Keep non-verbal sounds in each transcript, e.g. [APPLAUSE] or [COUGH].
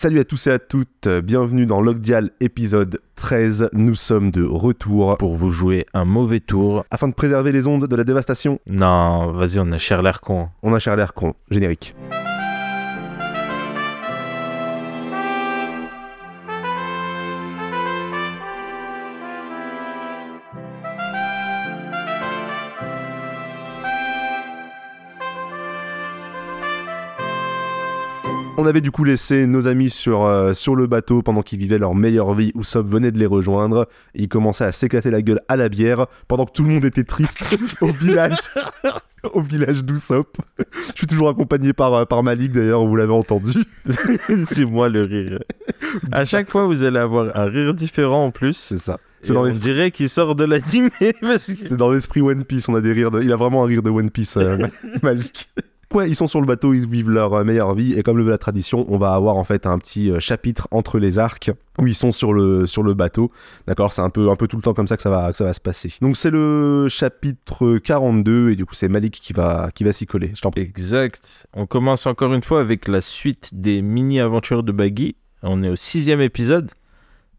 Salut à tous et à toutes, bienvenue dans Logdial épisode 13. Nous sommes de retour pour vous jouer un mauvais tour. afin de préserver les ondes de la dévastation. Non, vas-y, on a cher l'air con. On a cher l'air con, générique. On avait du coup laissé nos amis sur, euh, sur le bateau pendant qu'ils vivaient leur meilleure vie. Usopp venait de les rejoindre. Et ils commençaient à s'éclater la gueule à la bière pendant que tout le monde était triste [LAUGHS] au village. au village d'Usopp. Je suis toujours accompagné par, euh, par Malik d'ailleurs, vous l'avez entendu. [LAUGHS] c'est moi le rire. À chaque fois, vous allez avoir un rire différent en plus. C'est ça. C'est dans on l'esprit- dirait qu'il sort de l'anime. [LAUGHS] que- C'est dans l'esprit One Piece, on a des rires de... Il a vraiment un rire de One Piece, euh, Malik. Ouais, ils sont sur le bateau, ils vivent leur euh, meilleure vie, et comme le veut la tradition, on va avoir en fait un petit euh, chapitre entre les arcs où ils sont sur le, sur le bateau. D'accord, c'est un peu, un peu tout le temps comme ça que ça va, que ça va se passer. Donc c'est le chapitre 42, et du coup c'est Malik qui va, qui va s'y coller. Je. Exact. On commence encore une fois avec la suite des mini-aventures de Baggy. On est au sixième épisode.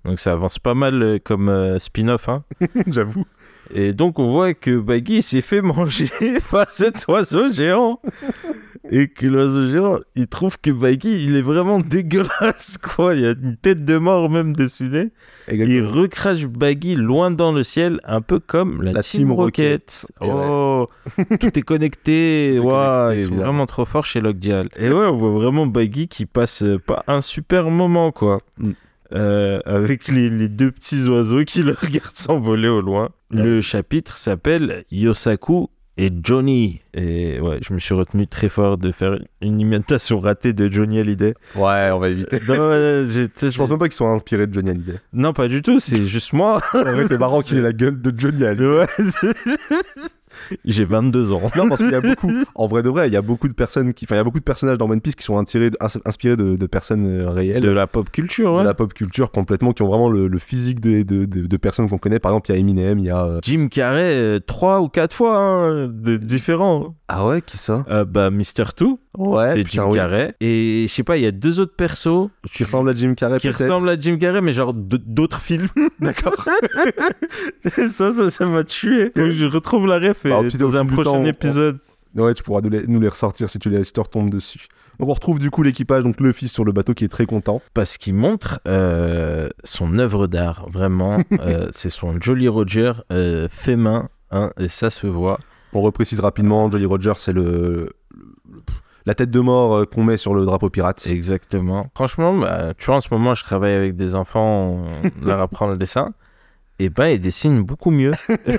Donc ça avance pas mal euh, comme euh, spin-off. Hein. [LAUGHS] J'avoue. Et donc on voit que Baggy s'est fait manger [LAUGHS] par cet oiseau géant. Et que l'oiseau géant, il trouve que Baggy, il est vraiment dégueulasse, [LAUGHS] quoi. Il y a une tête de mort même dessinée. Il recrache Baggy loin dans le ciel, un peu comme la, La Team, Team Rocket. Rocket. Et Oh, [LAUGHS] tout est connecté. Tout est évidemment. vraiment trop forts chez Lockdial. Et ouais, on voit vraiment Baggy qui passe pas un super moment, quoi. Mm. Euh, avec les, les deux petits oiseaux qui le [LAUGHS] regardent s'envoler au loin. Le chapitre s'appelle Yosaku et Johnny. Et ouais, je me suis retenu très fort de faire une imitation ratée de Johnny Hallyday. Ouais, on va éviter. Non, tu sais, Je pense même pas qu'ils soient inspirés de Johnny Hallyday. non, pas du tout, c'est [LAUGHS] juste moi. En vrai, c'est marrant [LAUGHS] qu'il ait la gueule de Johnny Hallyday. Ouais. J'ai 22 ans. Non, parce qu'il y a [LAUGHS] beaucoup, en vrai de vrai, il y a beaucoup de personnes qui, enfin, il y a beaucoup de personnages dans One Piece qui sont inspirés de, ins- inspirés de, de personnes euh, réelles, De la pop culture, ouais. de la pop culture complètement, qui ont vraiment le, le physique de, de, de- de personnes qu'on connaît. Par exemple, il y a Eminem, il y a. euh, Jim Carrey, euh, trois ou quatre fois hein, différents. Ah ouais, qui ça? Euh, bah, Mister Two, Ouais, c'est Jim oui. Carrey. Et je sais pas, il y a deux autres persos Qui ressemble à Jim Carrey, qui peut-être. ressemblent à Jim Carrey, mais genre d'autres films. D'accord. [LAUGHS] ça, ça, ça m'a tué. Faut que je retrouve la ref et Alors, dans un prochain temps, on- épisode. Ouais, tu pourras nous les, nous les ressortir si tu les si tu retombes dessus. Donc on retrouve du coup l'équipage, donc le fils sur le bateau qui est très content. Parce qu'il montre euh, son œuvre d'art, vraiment. [LAUGHS] Euh, c'est son Jolly Roger euh, fait main, hein, et ça se voit. On reprécise rapidement, Jolly Roger, c'est le, la tête de mort qu'on met sur le drapeau pirate. Exactement. Franchement, bah, tu vois, en ce moment, je travaille avec des enfants, on [LAUGHS] leur apprend le dessin. Et ben, ils dessinent beaucoup mieux. [LAUGHS]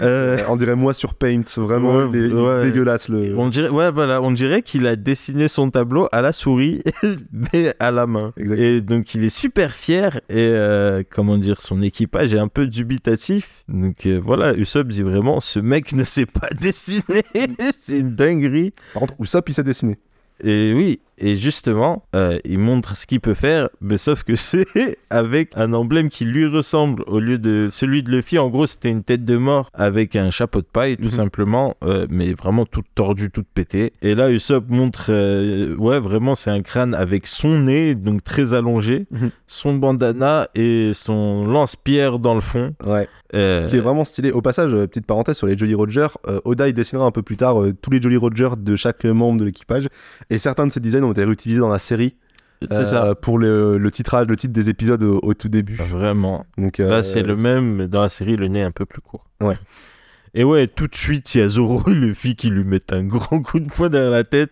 Euh, On dirait moi sur Paint, vraiment Ouais, il est- il est ouais. dégueulasse le. on dirait, ouais, voilà, on dirait qu'il a dessiné son tableau à la souris, [LAUGHS] mais à la main. Et donc, il est super fier. Et euh, comment dire, son équipage est un peu dubitatif. Donc euh, voilà, Usopp dit vraiment, ce mec ne sait pas [LAUGHS] dessiner. [LAUGHS] C'est une dinguerie. Par contre, Usopp il s'est dessiné. Et oui, et justement, euh, il montre ce qu'il peut faire, mais sauf que [LAUGHS] c'est avec un emblème qui lui ressemble au lieu de celui de Luffy. En gros, c'était une tête de mort avec un chapeau de paille, tout Mhm. simplement, euh, mais vraiment toute tordue, toute pétée. Et là, Usopp montre, euh, ouais, vraiment, c'est un crâne avec son nez, donc très allongé, Mhm. son bandana et son lance-pierre dans le fond. Ouais. Qui est vraiment stylé. Au passage, petite parenthèse sur les Jolly Roger, Oda il dessinera un peu plus tard tous les Jolly Roger de chaque membre de l'équipage. Et certains de ces designs ont été réutilisés dans la série. euh, ça. Pour le, le titrage, le titre des épisodes au, au tout début. Vraiment. Donc, euh, Là, c'est le même, mais dans la série, le nez est un peu plus court. Ouais. Et ouais, tout de suite, il y a Zoro [LAUGHS] et Luffy qui lui mettent un grand coup de poing derrière la tête.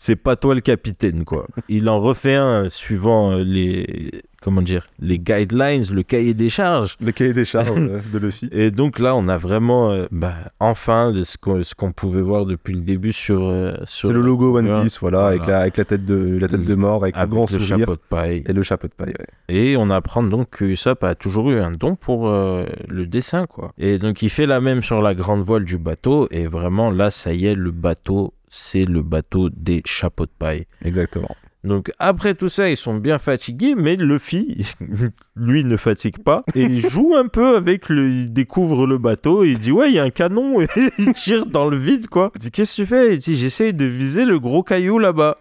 C'est pas toi le capitaine, quoi. Il en refait un suivant euh, les. Comment dire Les guidelines, le cahier des charges. Le cahier des charges euh, [LAUGHS] de Luffy. Et donc là, on a vraiment, euh, bah, enfin, ce qu'on pouvait voir depuis le début sur. euh, sur C'est le logo One Ouais, Piece, voilà, voilà. Avec, la, avec la tête de la tête de mort, avec, avec le grand le sourire chapeau de paille. et le chapeau de paille. ouais. Et on apprend donc que Usopp a toujours eu un don pour euh, le dessin, quoi. Et donc il fait la même sur la grande voile du bateau, et vraiment là, ça y est, le bateau, c'est le bateau des chapeaux de paille. Exactement. Donc après tout ça, ils sont bien fatigués, mais Luffy, [LAUGHS] lui, ne fatigue pas, et il joue un peu avec le... Il découvre le bateau, et il dit « Ouais, il y a un canon [LAUGHS] !» Et il tire dans le vide, quoi. Il dit « Qu'est-ce que tu fais ?» Il dit « J'essaye de viser le gros caillou là-bas. »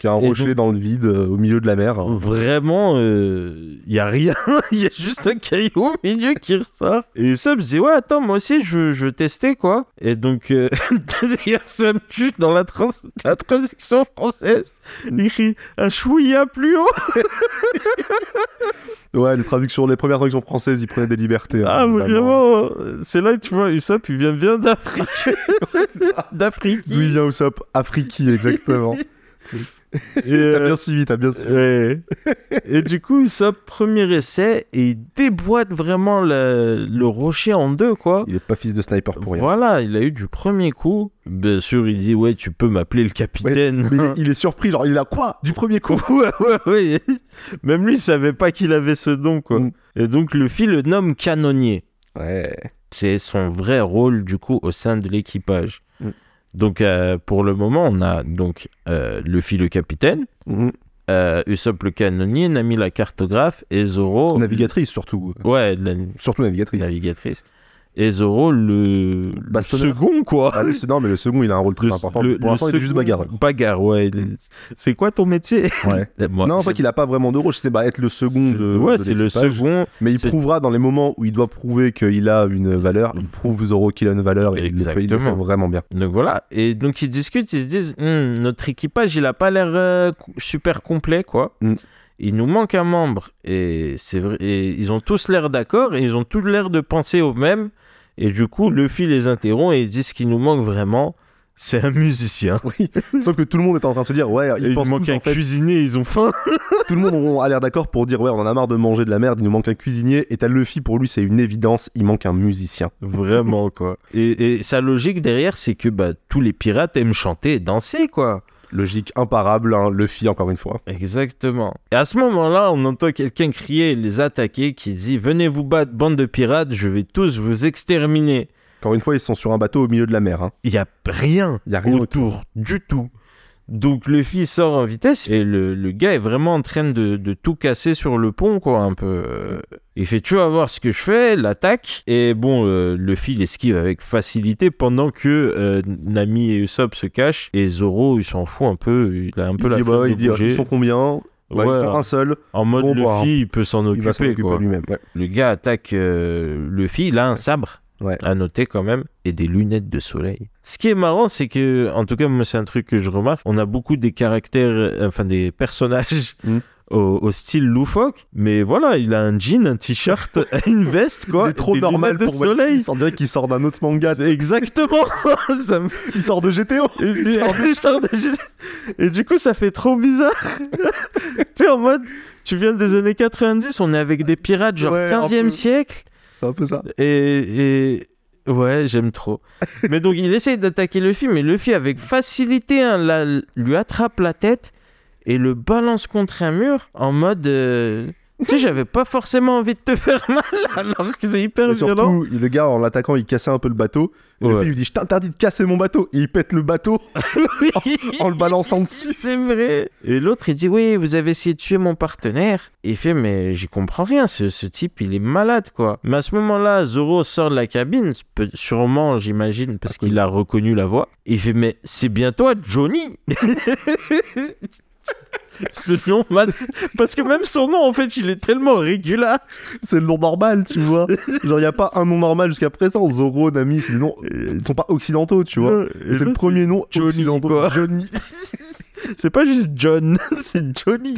Qui a un Et rocher donc- dans le vide, euh, au milieu de la mer. Vraiment, il y a rien. Il [LAUGHS] y a juste un caillou au milieu qui ressort. Et Sam se dit, ouais, attends, moi aussi, je, je tester, quoi. Et donc, euh, [LAUGHS] d'ailleurs, Sam tue dans la, trans- la traduction française. Il écrit un chouïa plus haut. [LAUGHS] Ouais, les traductions, les premières traductions françaises, ils prenaient des libertés. Ah, hein, vraiment C'est là que tu vois, Usopp, il vient bien d'Afrique. D'Afrique. D'où il vient Usopp? Afriki, exactement. Et, T'as euh, bien suivi, t'as bien suivi. Et du coup, Usopp, premier essai, et il déboîte vraiment le, le rocher en deux, quoi. Il est pas fils de sniper pour rien. Voilà, il a eu du premier coup. Bien sûr, il dit Ouais, tu peux m'appeler le capitaine. Mais il [LAUGHS] est, il est surpris, genre il là, quoi? Du premier coup ouais, ouais, ouais. Même lui, il savait pas qu'il avait ce don, quoi. Mm. Et donc, Luffy le nomme canonnier. Ouais. C'est son vrai rôle, du coup, au sein de l'équipage. Donc, euh, pour le moment, on a donc euh, Luffy le capitaine, Mhm. euh, Usopp le canonnier, Nami la cartographe et Zoro. Navigatrice surtout. Ouais, la Surtout navigatrice. navigatrice. Et Zoro le second, quoi. Ah, le- non, mais le second, il a un rôle très Le- important. le- pour l'instant, il est juste bagarre. Bagarre, ouais. est- C'est quoi ton métier? Ouais. [LAUGHS] Moi, non, en fait, il a pas vraiment de rôle. C'est bah, être le second de. Ouais, c'est le second. Mais il prouvera dans les moments où il doit prouver qu'il a une valeur. Il prouve Zoro qu'il a une valeur et fait, il le fait Exactement. vraiment bien. Donc voilà. Et donc ils discutent, ils se disent Hum, notre équipage, il a pas l'air euh, super complet, quoi. Mm. Il nous manque un membre. Et c'est vrai. Et ils ont tous l'air d'accord et ils ont tous l'air de penser au même. Et du coup, Luffy les interrompt et ils disent qu'il nous manque vraiment. C'est un musicien. Oui. Sauf que tout le monde est en train de se dire, ouais, il manque tous, un en fait, cuisinier, ils ont faim. [LAUGHS] tout le monde a l'air d'accord pour dire, ouais, on en a marre de manger de la merde, il nous manque un cuisinier. Et t'as Luffy, pour lui, c'est une évidence, il manque un musicien. Vraiment, quoi. Et, et sa logique derrière, c'est que bah, tous les pirates aiment chanter et danser, quoi. Logique imparable, hein, Luffy, encore une fois. Exactement. Et à ce moment-là, on entend quelqu'un crier et les attaquer qui dit Venez vous battre, bande de pirates, je vais tous vous exterminer. Encore une fois, ils sont sur un bateau au milieu de la mer. hein. Il y a rien, Il y a rien autour, du tout. Donc Luffy sort en vitesse et le, le gars est vraiment en train de, de tout casser sur le pont, quoi, un peu. Euh, Il fait Tu vas voir ce que je fais, l'attaque. Et bon, euh, Luffy l'esquive avec facilité pendant que euh, Nami et Usopp se cachent. Et Zoro, il s'en fout un peu. Il a un peu Il la dit, bah, il dit, ils sont combien? Bah, Ouais, Ils sont un seul, en mode Bon, Luffy, bah, il peut s'en il va s'en occuper, occuper quoi. lui-même. ouais. Le gars attaque euh, Luffy, il a un sabre, Ouais. à noter quand même, et des lunettes de soleil. Ce qui est marrant, c'est que, en tout cas, moi, c'est un truc que je remarque, on a beaucoup des caractères, euh, enfin des personnages [LAUGHS] Mm. au, au style loufoque, mais voilà, il a un jean, un t-shirt, [LAUGHS] [LAUGHS] une veste, quoi, il est trop des normal de pour soleil. On dirait qu'il sort d'un autre manga. C'est Exactement Ça me Il sort de GTO. et, il sort de- et du coup, ça fait trop bizarre. tu sais, en mode, tu viens des années 90, on est avec des pirates genre Ouais, un 15e peu. siècle. C'est un peu ça. Et, et- ouais, j'aime trop. [LAUGHS] mais donc, il essaye d'attaquer Luffy, mais Luffy, avec facilité, hein, la- lui attrape la tête et le balance contre un mur en mode. euh, tu sais, j'avais pas forcément envie de te faire [LAUGHS] mal alors que c'est hyper Et violent. surtout, le gars, en l'attaquant, il cassait un peu le bateau. Et Ouais. Le lui dit Je t'interdis de casser mon bateau. Et il pète le bateau [LAUGHS] [LAUGHS] en le balançant dessus. C'est vrai. Et l'autre, il dit Oui, vous avez essayé de tuer mon partenaire. Et il fait Mais j'y comprends rien. Ce, ce type, il est malade, quoi. Mais à ce moment-là, Zoro sort de la cabine, sûrement, j'imagine, parce qu'il a reconnu la voix. Et il fait Mais c'est bien toi, Johnny [LAUGHS] Ce nom, parce que même son nom, en fait, il est tellement régulier. C'est le nom normal, tu vois. Genre, il n'y a pas un nom normal jusqu'à présent. Zoro, Nami, c'est des noms. euh, Ils sont pas occidentaux, tu vois. C'est le premier nom Johnny, quoi. Johnny. [LAUGHS] C'est pas juste John, [LAUGHS] c'est Johnny.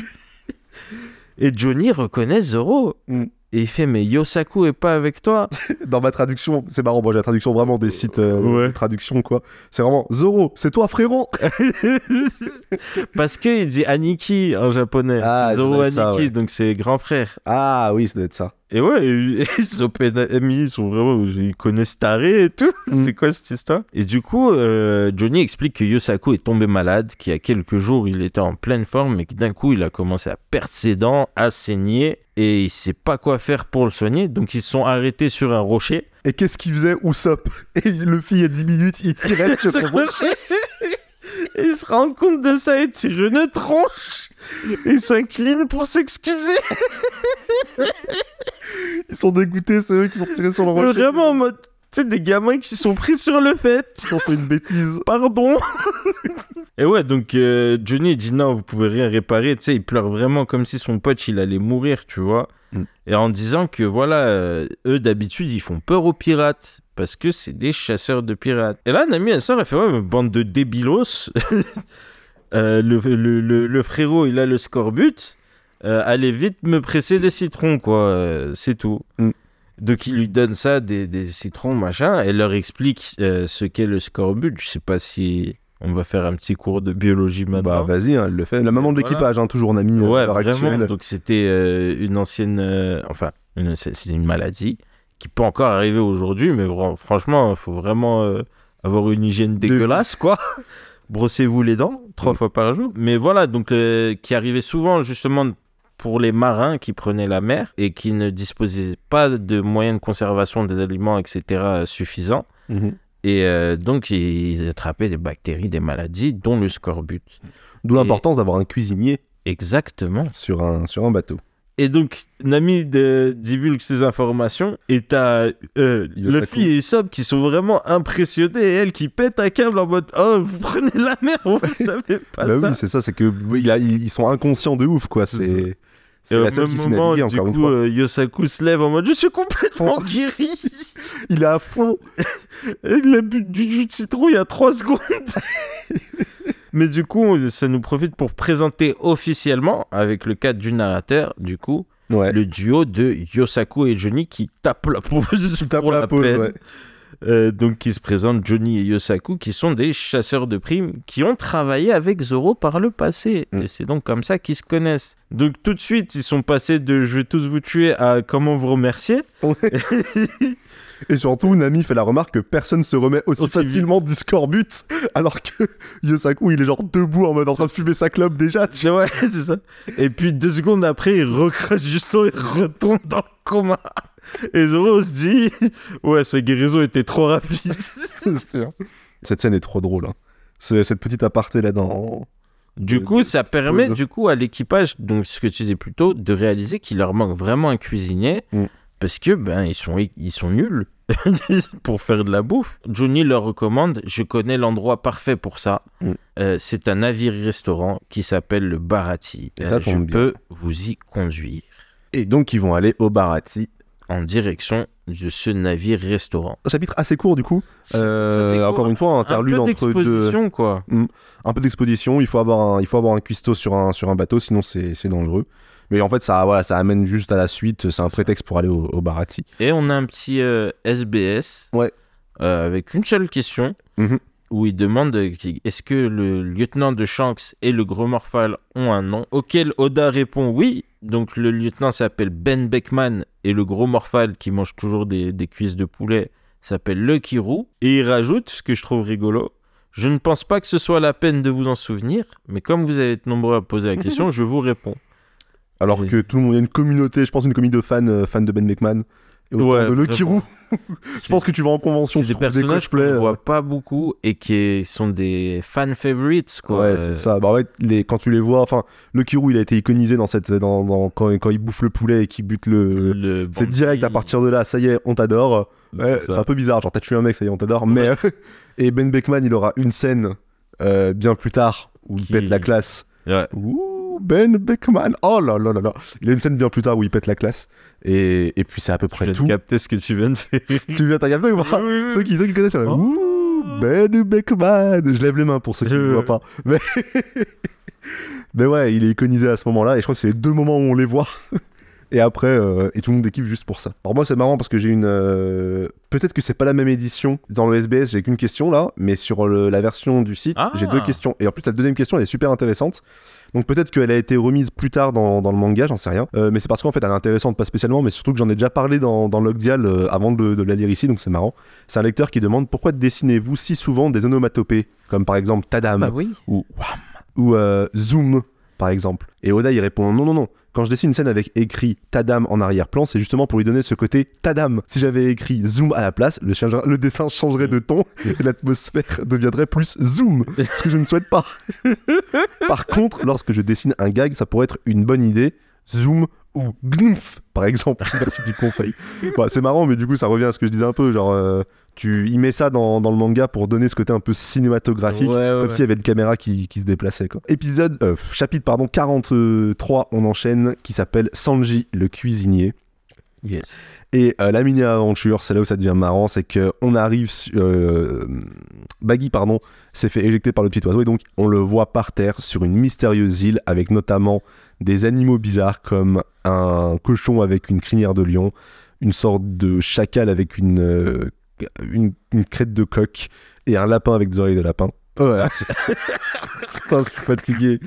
Et Johnny reconnaît Zoro. Mm. Et il fait Mais Yosaku est pas avec toi [LAUGHS] Dans ma traduction, c'est marrant, moi j'ai la traduction vraiment des sites euh, Ouais. de traduction, quoi. C'est vraiment Zoro, c'est toi, frérot [LAUGHS] Parce qu'il dit Aniki en japonais. Ah, c'est Zoro Aniki, ça, ouais. donc c'est grand frère. Ah oui, ça doit être ça. Et ouais, et, [LAUGHS] et Nami, ils sont vraiment. Ils connaissent Taré et tout. Mm. C'est quoi cette histoire? Et du coup, euh, Johnny explique que Yosaku est tombé malade, qu'il y a quelques jours, il était en pleine forme, mais que d'un coup, il a commencé à perdre ses dents, à saigner, et il sait pas quoi faire pour le soigner. Donc, ils se sont arrêtés sur un rocher. Et qu'est-ce qu'il faisait Usopp [LAUGHS] Et le fille, il y a 10 minutes, il tirait [LAUGHS] sur son rocher. rocher. Et il se rend compte de ça et tire une tronche. Et s'incline pour s'excuser. Ils sont dégoûtés, c'est eux qui sont tirés sur le rocher. Vraiment en mode. Tu sais, des gamins qui sont pris sur le fait. Ils ont fait une bêtise. Pardon. [LAUGHS] Et ouais, donc euh, Johnny il dit non, vous pouvez rien réparer. Tu sais, il pleure vraiment comme si son pote il allait mourir, tu vois. Mm. Et en disant que voilà, euh, eux d'habitude ils font peur aux pirates parce que c'est des chasseurs de pirates. Et là, Nami elle sort, elle fait ouais, bande de débilos. [LAUGHS] Euh, le, le, le- le frérot il a le scorbut. Euh, allez vite me presser des citrons, quoi. euh, c'est tout. Mm. Donc il lui donne ça, des, des citrons, machin. Elle leur explique euh, ce qu'est le scorbut. Je sais pas si on va faire un petit cours de biologie Bah maintenant. vas-y, hein, elle le fait. La maman de Voilà. l'équipage, hein, toujours Nami euh, ouais, vraiment. actuelle. Donc c'était une ancienne, enfin, c'est une maladie qui peut encore arriver aujourd'hui, mais franchement, il faut vraiment avoir une hygiène dégueulasse, quoi. [LAUGHS] [LAUGHS] Brossez-vous les dents trois Mm. fois par jour. Mais voilà, donc euh, qui arrivait souvent justement pour les marins qui prenaient la mer et qui ne disposaient pas de moyens de conservation des aliments, etc. suffisants. Mhm. Et euh, donc, ils attrapaient des bactéries, des maladies, dont le scorbut. D'où Et- l'importance d'avoir un cuisinier Exactement. sur un, sur un bateau. Et donc, Nami de- divulgue ces informations et t'as euh. Luffy et Usopp qui sont vraiment impressionnés et elle qui pète un câble en mode Oh, vous prenez la mer, vous savez pas bah ça. oui, c'est ça, c'est que oui, il a- ils sont inconscients de ouf, quoi. C'est et au même moment, du coup, euh, Yosaku se lève en mode Je suis complètement guéri. Il est à fond. Il a bu du jus de citron il y a 3 secondes. [LAUGHS] Mais du coup, ça nous profite pour présenter officiellement, avec le cadre du narrateur, du coup, Ouais. le duo de Yosaku et Johnny qui tapent la pause [LAUGHS] Tape pour la la pause, peine. ouais. Euh, donc qui se présentent Johnny et Yosaku qui sont des chasseurs de primes qui ont travaillé avec Zoro par le passé Mm. et c'est donc comme ça qu'ils se connaissent donc tout de suite ils sont passés de je vais tous vous tuer à comment vous remercier? [LAUGHS] Et surtout, Nami fait la remarque que personne se remet aussi, Aussi facilement du scorbut, alors que [LAUGHS] Yosaku, il est genre debout en mode en train de fumer sa clope déjà. tu ouais [LAUGHS] c'est ça et puis deux secondes après il recrache du sang et retombe dans le coma et Zoro se dit [LAUGHS] ouais sa guérison était trop rapide. Cette scène est trop drôle. hein. Cette petite aparté là dans. Du de- coup, ça permet du coup à l'équipage, donc ce que tu disais plus tôt, de réaliser qu'il leur manque vraiment un cuisinier Mm. Parce que ben ils sont ils sont nuls [LAUGHS] pour faire de la bouffe. Johnny leur recommande, je connais l'endroit parfait pour ça. Mm. Euh, c'est un navire restaurant qui s'appelle le Barati. Et ça Euh, je bien. peux vous y conduire Et donc, ils vont aller au Barati. en direction de ce navire restaurant. Un chapitre assez court du coup. Euh, court. Encore une fois, un interlude un peu entre deux. d'exposition quoi. Un peu d'exposition. Il faut avoir un, il faut avoir un cuistot sur un, sur un bateau, sinon c'est c'est dangereux. Mais en fait, ça, voilà, ça amène juste à la suite. C'est un prétexte pour aller au, au Barati. Et on a un petit euh, SBS Ouais. euh, avec une seule question Mhm. où il demande euh, est-ce que le lieutenant de Shanks et le gros Morphal ont un nom? Auquel Oda répond oui. Donc le lieutenant s'appelle Ben Beckman et le gros Morphal qui mange toujours des, des cuisses de poulet s'appelle Lucky Roux. Et il rajoute, ce que je trouve rigolo, je ne pense pas que ce soit la peine de vous en souvenir, mais comme vous avez été nombreux à poser la question, [LAUGHS] je vous réponds. Alors Oui. que tout le monde, il y a une communauté, je pense une communauté de fans, euh, fans de Ben Beckman. Et Ouais, de vraiment. Roux. [LAUGHS] Je pense que tu vas en convention, C'est des personnages qu'on euh, voit pas beaucoup et qui sont des fan favorites, quoi. Ouais, Euh, c'est ça. Bah ouais, les, quand tu les vois, enfin, le Kirou, il a été iconisé dans cette, dans, dans- quand, quand il bouffe le poulet et qu'il bute le. le C'est direct à partir de là, ça y est, on t'adore. Ouais, c'est un peu bizarre, genre t'as tué un mec, ça y est, on t'adore. Mais [LAUGHS] et Ben Beckman, il aura une scène euh, bien plus tard où il pète la classe. Ouais. Ouh, Ben Beckman, oh là là là là. Il a une scène bien plus tard où il pète la classe. Et, et puis c'est à peu Je près viens de tout. capter ce que tu viens de faire. [LAUGHS] Tu viens t'as capté ou pas? Oui, oui, oui. Ceux qui, ceux qui connaissent, Oh. Ouh, Ben Beckman. Je lève les mains pour ceux qui ne voient pas. [LAUGHS] Mais... [LAUGHS] Mais ouais, il est iconisé à ce moment-là, et je crois que c'est les deux moments où on les voit. et après, euh, et tout le monde équipe juste pour ça. Alors moi, c'est marrant parce que j'ai une... euh, Peut-être que c'est pas la même édition. Dans le SBS, j'ai qu'une question là, mais sur le- la version du site, Ah. j'ai deux questions. Et en plus, la deuxième question, elle est super intéressante. Donc peut-être qu'elle a été remise plus tard dans, dans le manga, j'en sais rien. Euh, mais c'est parce qu'en fait, elle est intéressante, pas spécialement, mais surtout que j'en ai déjà parlé dans, dans Logdial euh, avant de, de la lire ici, donc c'est marrant. C'est un lecteur qui demande pourquoi dessinez-vous si souvent des onomatopées, comme par exemple Tadam Bah oui. ou Wham ou euh, Zoom, par exemple. Et Oda, il répond non, non, non. Quand je dessine une scène avec écrit Tadam en arrière-plan, c'est justement pour lui donner ce côté Tadam. Si j'avais écrit Zoom à la place, le, changera- le dessin changerait de ton [LAUGHS] et l'atmosphère deviendrait plus Zoom. Ce que je ne souhaite pas. [LAUGHS] Par contre, lorsque je dessine un gag, ça pourrait être une bonne idée. Zoom ou Gnf, par exemple. Merci du conseil. Bah, c'est marrant, mais du coup, ça revient à ce que je disais un peu. Genre, euh, tu y mets ça dans, dans le manga pour donner ce côté un peu cinématographique. Ouais, ouais, Comme ouais. s'il y avait une caméra qui, qui se déplaçait. Quoi. Épisode, euh, chapitre pardon, 43, on enchaîne, qui s'appelle Sanji le cuisinier. Yes. Et euh, la mini-aventure, c'est là où ça devient marrant, c'est qu'on arrive... su- euh, Baggy, pardon, s'est fait éjecter par le petit oiseau, et donc on le voit par terre sur une mystérieuse île, avec notamment des animaux bizarres comme un cochon avec une crinière de lion, une sorte de chacal avec une, euh, une, une crête de coq, et un lapin avec des oreilles de lapin. Oh, Putain, [LAUGHS] je suis fatigué.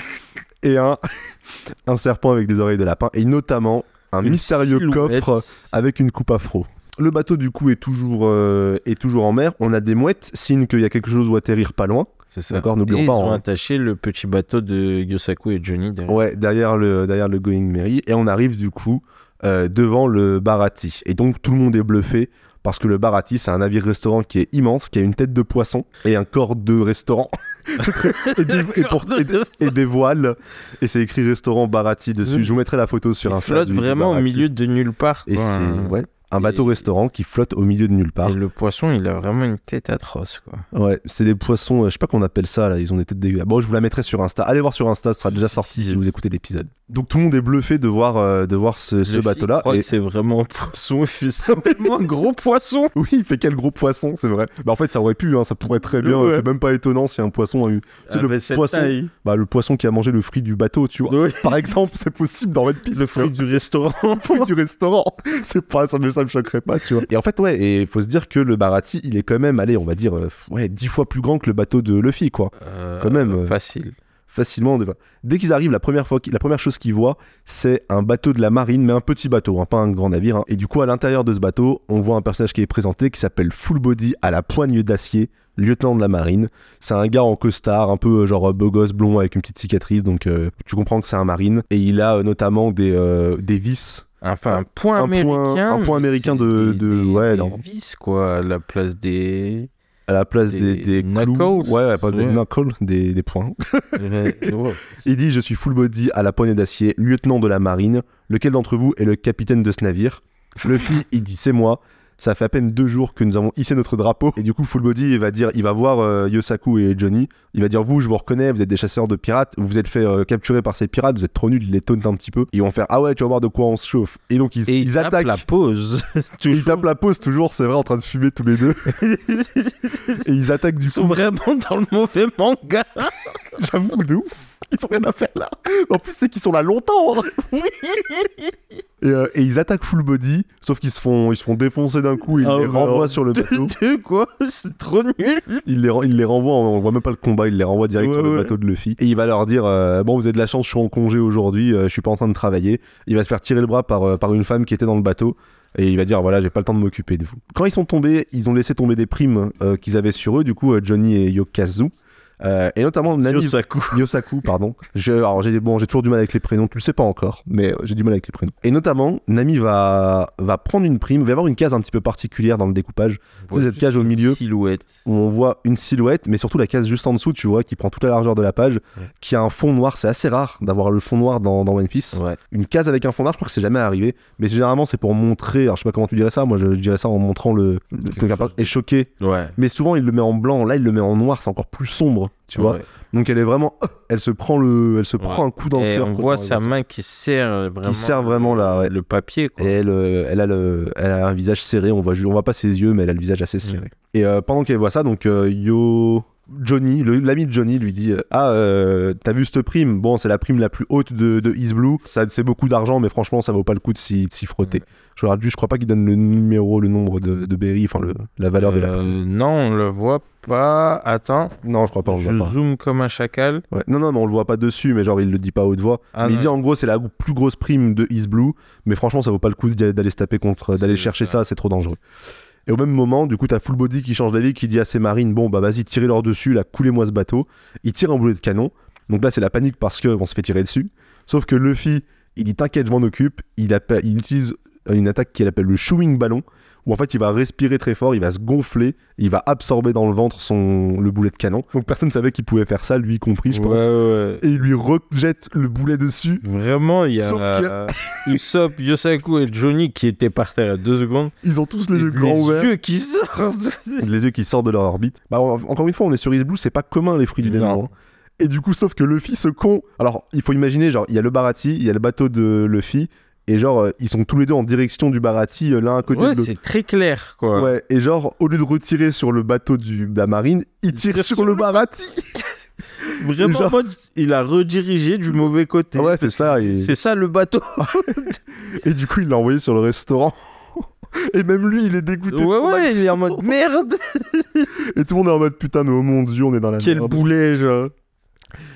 Et un, [LAUGHS] un serpent avec des oreilles de lapin, et notamment un Une mystérieux silhouette. coffre avec une coupe afro. Le bateau du coup est toujours, euh, est toujours en mer. On a des mouettes, signe qu'il y a quelque chose où atterrir pas loin. C'est ça. D'accord, n'oublions Et pas, Ils ont hein. attaché le petit bateau de Yosaku et Johnny derrière. Ouais, derrière le, derrière le Going Merry. Et on arrive du coup euh, devant le Barati. Et donc tout le monde est bluffé parce que le Barati, c'est un navire-restaurant qui est immense, qui a une tête de poisson et un corps de restaurant. [LAUGHS] Et, des, et pour- et des- et des voiles. Et c'est écrit restaurant Barati dessus. Je vous mettrai la photo sur un flotte vraiment au milieu de nulle part. Et c'est ouais, un bateau-restaurant qui flotte au milieu de nulle part. Et le poisson, il a vraiment une tête atroce, quoi. Ouais, c'est des poissons, euh, je sais pas qu'on appelle ça là, ils ont des têtes dégueulasses. Bon, je vous la mettrai sur Insta. Allez voir sur Insta, ce sera déjà sorti si vous écoutez l'épisode. Donc tout le monde est bluffé de voir, euh, de voir ce, bateau-là. Et... c'est vraiment un poisson. Il fait [LAUGHS] simplement un gros poisson. Oui, il fait quel gros poisson, c'est vrai. Bah en fait, ça aurait pu, hein, ça pourrait très bien. Ouais. C'est même pas étonnant si un poisson a eu. C'est Ah, le bah, poisson-. Bah le poisson qui a mangé le fruit du bateau, tu vois. Oui. Par exemple, c'est possible dans One Piece. Le fruit du restaurant. le fruit du restaurant. [LAUGHS] C'est pas, ça me, ça me choquerait pas, tu vois. Et en fait, ouais, et il faut se dire que le Barati, il est quand même, allez, on va dire, euh, ouais, dix fois plus grand que le bateau de Luffy, quoi. Euh, Quand même, euh, Facile. facilement. Dès qu'ils arrivent, la première, fois, la première chose qu'ils voient, c'est un bateau de la marine, mais un petit bateau, hein, pas un grand navire. hein. Et du coup, à l'intérieur de ce bateau, on voit un personnage qui est présenté qui s'appelle Full Body à la poigne d'acier, lieutenant de la marine. C'est un gars en costard, un peu genre beau gosse blond avec une petite cicatrice, donc euh, tu comprends que c'est un marine. Et il a euh, notamment des, euh, des vis. Enfin, un point un point- américain. un point américain de- des- de- des- ouais, des non. vis, quoi, à la place des. À la place des, Des des clous. knuckles. Ouais, ouais, pas des Ouais. knuckles, des, des points. [LAUGHS] Ouais. Il dit Je suis full body à la poignée d'acier, lieutenant de la marine. Lequel d'entre vous est le capitaine de ce navire? Luffy, il dit C'est moi. Ça fait à peine deux jours que nous avons hissé notre drapeau. Et du coup, Full Body, il va dire, il va voir euh, Yosaku et Johnny. Il va dire Vous, je vous reconnais, vous êtes des chasseurs de pirates. Vous vous êtes fait euh, capturer par ces pirates. Vous êtes trop nuls. Il les taunte un petit peu. Ils vont faire Ah ouais, tu vas voir de quoi on se chauffe. Et donc, ils, Et ils il tape attaquent. la pause. [LAUGHS] Ils tapent la pause toujours, c'est vrai, en train de fumer tous les deux. [LAUGHS] et ils attaquent du Ils sont vraiment dans le mauvais manga. [LAUGHS] J'avoue, de ouf. Ils ont rien à faire là. En plus, c'est qu'ils sont là longtemps. hein. Et, euh, et ils attaquent full body, sauf qu'ils se font, ils se font défoncer d'un coup. Ils Ah, les mais renvoient alors, sur le [LAUGHS] bateau. Quoi. [LAUGHS] C'est trop nul. Il les, il les renvoie, on voit même pas le combat, il les renvoie direct Ouais, sur le ouais. bateau de Luffy. Et il va leur dire euh, Bon, vous avez de la chance, je suis en congé aujourd'hui, euh, je suis pas en train de travailler. Il va se faire tirer le bras par, euh, par une femme qui était dans le bateau. Et il va dire Voilà, j'ai pas le temps de m'occuper de vous. Quand ils sont tombés, ils ont laissé tomber des primes qu'ils avaient sur eux, du coup, Johnny et Yokazu. Euh, et notamment Nami. Yosaku. [LAUGHS] Yosaku, pardon. Je, alors j'ai bon, j'ai toujours du mal avec les prénoms, tu le sais pas encore, mais euh, j'ai du mal avec les prénoms. Et notamment, Nami va, va prendre une prime, il va y avoir une case un petit peu particulière dans le découpage, Tu sais, cette cage au milieu. Silhouette. où on voit une silhouette, mais surtout la case juste en dessous, tu vois, qui prend toute la largeur de la page, Ouais. qui a un fond noir. C'est assez rare d'avoir le fond noir dans, dans One Piece. Ouais. Une case avec un fond noir, je crois que c'est jamais arrivé, mais généralement c'est pour montrer. Alors je sais pas comment tu dirais ça, moi je, je dirais ça en montrant le, que quelqu'un est choqué. Ouais. Mais souvent il le met en blanc, là il le met en noir, c'est encore plus sombre, tu vois. Ouais. Donc elle est vraiment, [GASPS] elle se prend le, elle se prend un coup dans le Et cœur. on voit sa main qui serre vraiment. serre vraiment là, ouais. Le papier, quoi. Et elle, euh, elle, a le, elle a un visage serré, on voit, on voit pas ses yeux, mais elle a le visage assez serré. Et euh, pendant qu'elle voit ça, donc euh, Yo. Johnny, l'ami de Johnny lui dit Ah, euh, t'as vu cette prime? Bon, c'est la prime la plus haute de, de East Blue. Ça, c'est beaucoup d'argent, mais franchement, ça vaut pas le coup de s'y frotter. Je regarde juste, je crois pas qu'il donne le numéro, le nombre de, de berry, enfin le- la valeur de la Euh, non, on le voit pas. Attends. Non, je crois pas, on le je voit pas. zoome comme un chacal. Ouais. Non, non, mais on le voit pas dessus, mais genre il le dit pas à haute voix. Ah, mais il dit en gros, c'est la plus grosse prime de East Blue, mais franchement, ça vaut pas le coup d'aller se taper contre, d'aller chercher ça. ça, c'est trop dangereux. Et au même moment, du coup, t'as Full Body qui change d'avis, qui dit à ses marines Bon, bah vas-y, tirez leur dessus, là, coulez-moi ce bateau. Il tire un boulet de canon. Donc là, c'est la panique parce qu'on se fait tirer dessus. Sauf que Luffy, il dit T'inquiète, je m'en occupe. Il, il utilise une attaque qu'il appelle le chewing ballon, où en fait il va respirer très fort, il va se gonfler, il va absorber dans le ventre son le boulet de canon. Donc personne savait qu'il pouvait faire ça, lui compris, je pense. Ouais. Et il lui rejette le boulet dessus. Vraiment, il y a Sauf euh, Usopp, [LAUGHS] Yosaku et Johnny qui étaient par terre à deux secondes. Ils ont tous les yeux les grands ouverts. yeux qui sortent. [LAUGHS] les yeux qui sortent de leur orbite. Bah, en- encore une fois, on est sur East Blue, c'est pas commun les fruits du démon. Et du coup, sauf que Luffy, ce con. Alors, il faut imaginer, genre, il y a le Barati, il y a le bateau de Luffy, et genre, euh, ils sont tous les deux en direction du Barati, euh, l'un à côté Ouais, de l'autre. c'est très clair, quoi. Ouais, et genre, au lieu de retirer sur le bateau du, de la marine, il tire sur, sur le le Barati. [LAUGHS] [LAUGHS] Vraiment, Genre- en mode, il a redirigé du mauvais côté. Ouais, c'est ça, et- C'est ça le bateau. [LAUGHS] et du coup, il l'a envoyé sur le restaurant. Et même lui, il est dégoûté. de Ouais, son ouais, action. il est en mode merde. Et tout le monde est en mode putain, mais oh mon dieu, on est dans la Quel merde. boulet, genre.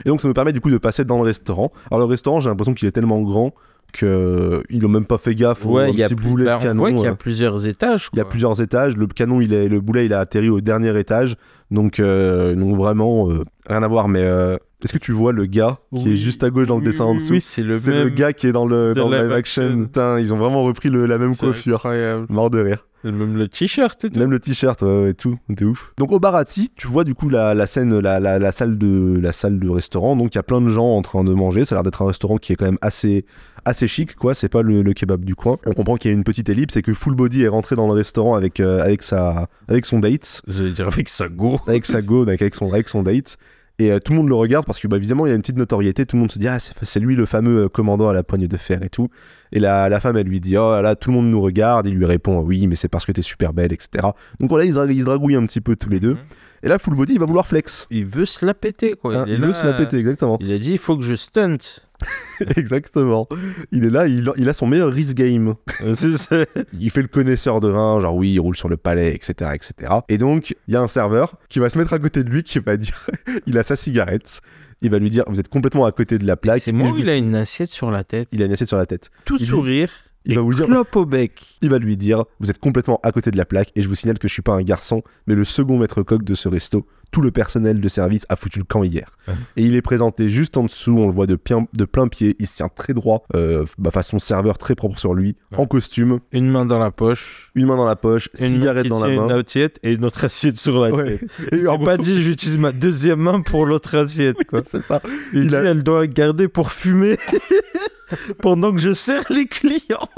Et donc ça nous permet du coup de passer dans le restaurant. Alors le restaurant, j'ai l'impression qu'il est tellement grand que ils ont même pas fait gaffe au Ouais, il y petit boulet bah, de canon. qu'il y a euh. plusieurs étages. Il y a plusieurs étages. Le canon, il est, le boulet, il a atterri au dernier étage. Donc, euh, donc vraiment euh, rien à voir. Mais euh, est-ce que tu vois le gars qui Oui. est juste à gauche dans le Oui, dessin en dessous Oui, c'est le C'est même. le gars qui est dans le dans live action. Putain, ils ont vraiment repris le- la même coiffure. incroyable. Mort de rire. Même le t-shirt et tout. Même le t-shirt, ouais, ouais, tout, t'es ouf. Donc au Barati, tu vois du coup la, la scène, la, la, la salle de la salle de restaurant. Donc il y a plein de gens en train de manger. Ça a l'air d'être un restaurant qui est quand même assez assez chic, quoi. C'est pas le, le kebab du coin. On comprend qu'il y a une petite ellipse et que Full Body est rentré dans le restaurant avec euh, avec sa avec son date, Je vais dire avec sa go. avec sa go, avec son avec son date. Et euh, tout le monde le regarde parce que bah, évidemment il a une petite notoriété. Tout le monde se dit ah c'est lui le fameux euh, commandant à la poigne de fer et tout. Et la, la femme elle lui dit oh là tout le monde nous regarde. Il lui répond oui mais c'est parce que t'es super belle etc. Donc voilà ils, se dragouillent un petit peu tous les deux. Mhm. Et là Full Body il va vouloir flex. Il veut se la péter, quoi. Hein, il veut là, se la péter exactement. Il a dit il faut que je stunt. [LAUGHS] exactement. Il est là il, il a son meilleur risk game. Ça. [LAUGHS] Il fait le connaisseur de vin genre oui il roule sur le palais etc etc. Et donc il y a un serveur qui va se mettre à côté de lui qui va dire [LAUGHS] il a sa cigarette. Il va lui dire vous êtes complètement à côté de la plaque. C'est moi où il a une assiette sur la tête. il a une assiette sur la tête. Tout Il dit- sourire. Il va vous dire- clope au bec. Il va lui dire Vous êtes complètement à côté de la plaque et je vous signale que je suis pas un garçon, mais le second maître coq de ce resto. Tout le personnel de service a foutu le camp hier. Et il est présenté juste en dessous, on le voit de, pien- de plein pied, il se tient très droit, euh, bah, façon serveur très propre sur lui, Ouais. en costume, Une main dans la poche. une main dans la poche, Une main cigarette qui dans la main. une assiette et une autre assiette sur la Ouais. tête. Et Il en n'a pas dit j'utilise ma deuxième main pour l'autre assiette. [LAUGHS] Quoi. c'est ça. Il, Il dit a- elle doit garder pour fumer [LAUGHS] [LAUGHS] pendant que je sers les clients.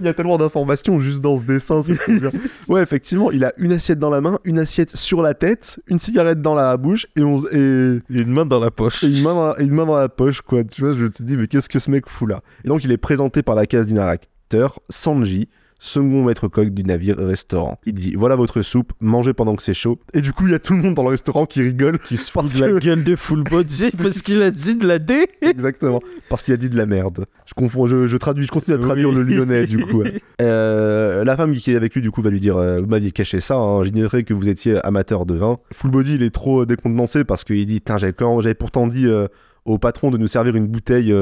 Il y a tellement d'informations juste dans ce dessin. c'est trop bien. ouais, effectivement, il a une assiette dans la main, une assiette sur la tête, une cigarette dans la bouche et, on- et, Et une main dans la poche. Et une main, dans la, une main dans la poche, quoi. Tu vois, je te dis, mais qu'est-ce que ce mec fout là? Et donc, il est présenté par la case du narrateur, Sanji, second maître coq du navire restaurant. Il dit Voilà votre soupe, mangez pendant que c'est chaud. Et du coup, il y a tout le monde dans le restaurant qui rigole. Qui se fout de la gueule de full body [LAUGHS] parce qu'il a dit de la D. Exactement. Parce qu'il a dit de la merde. Je confonds, je, je traduis, je continue à traduire Oui. le lyonnais, du coup. [LAUGHS] Euh, la femme qui est avec lui, du coup, va lui dire euh, Vous m'aviez caché ça, hein, j'ignorais que vous étiez amateur de vin. Full body, il est trop euh, décontenancé parce qu'il dit j'avais pourtant dit euh, au patron de nous servir une bouteille.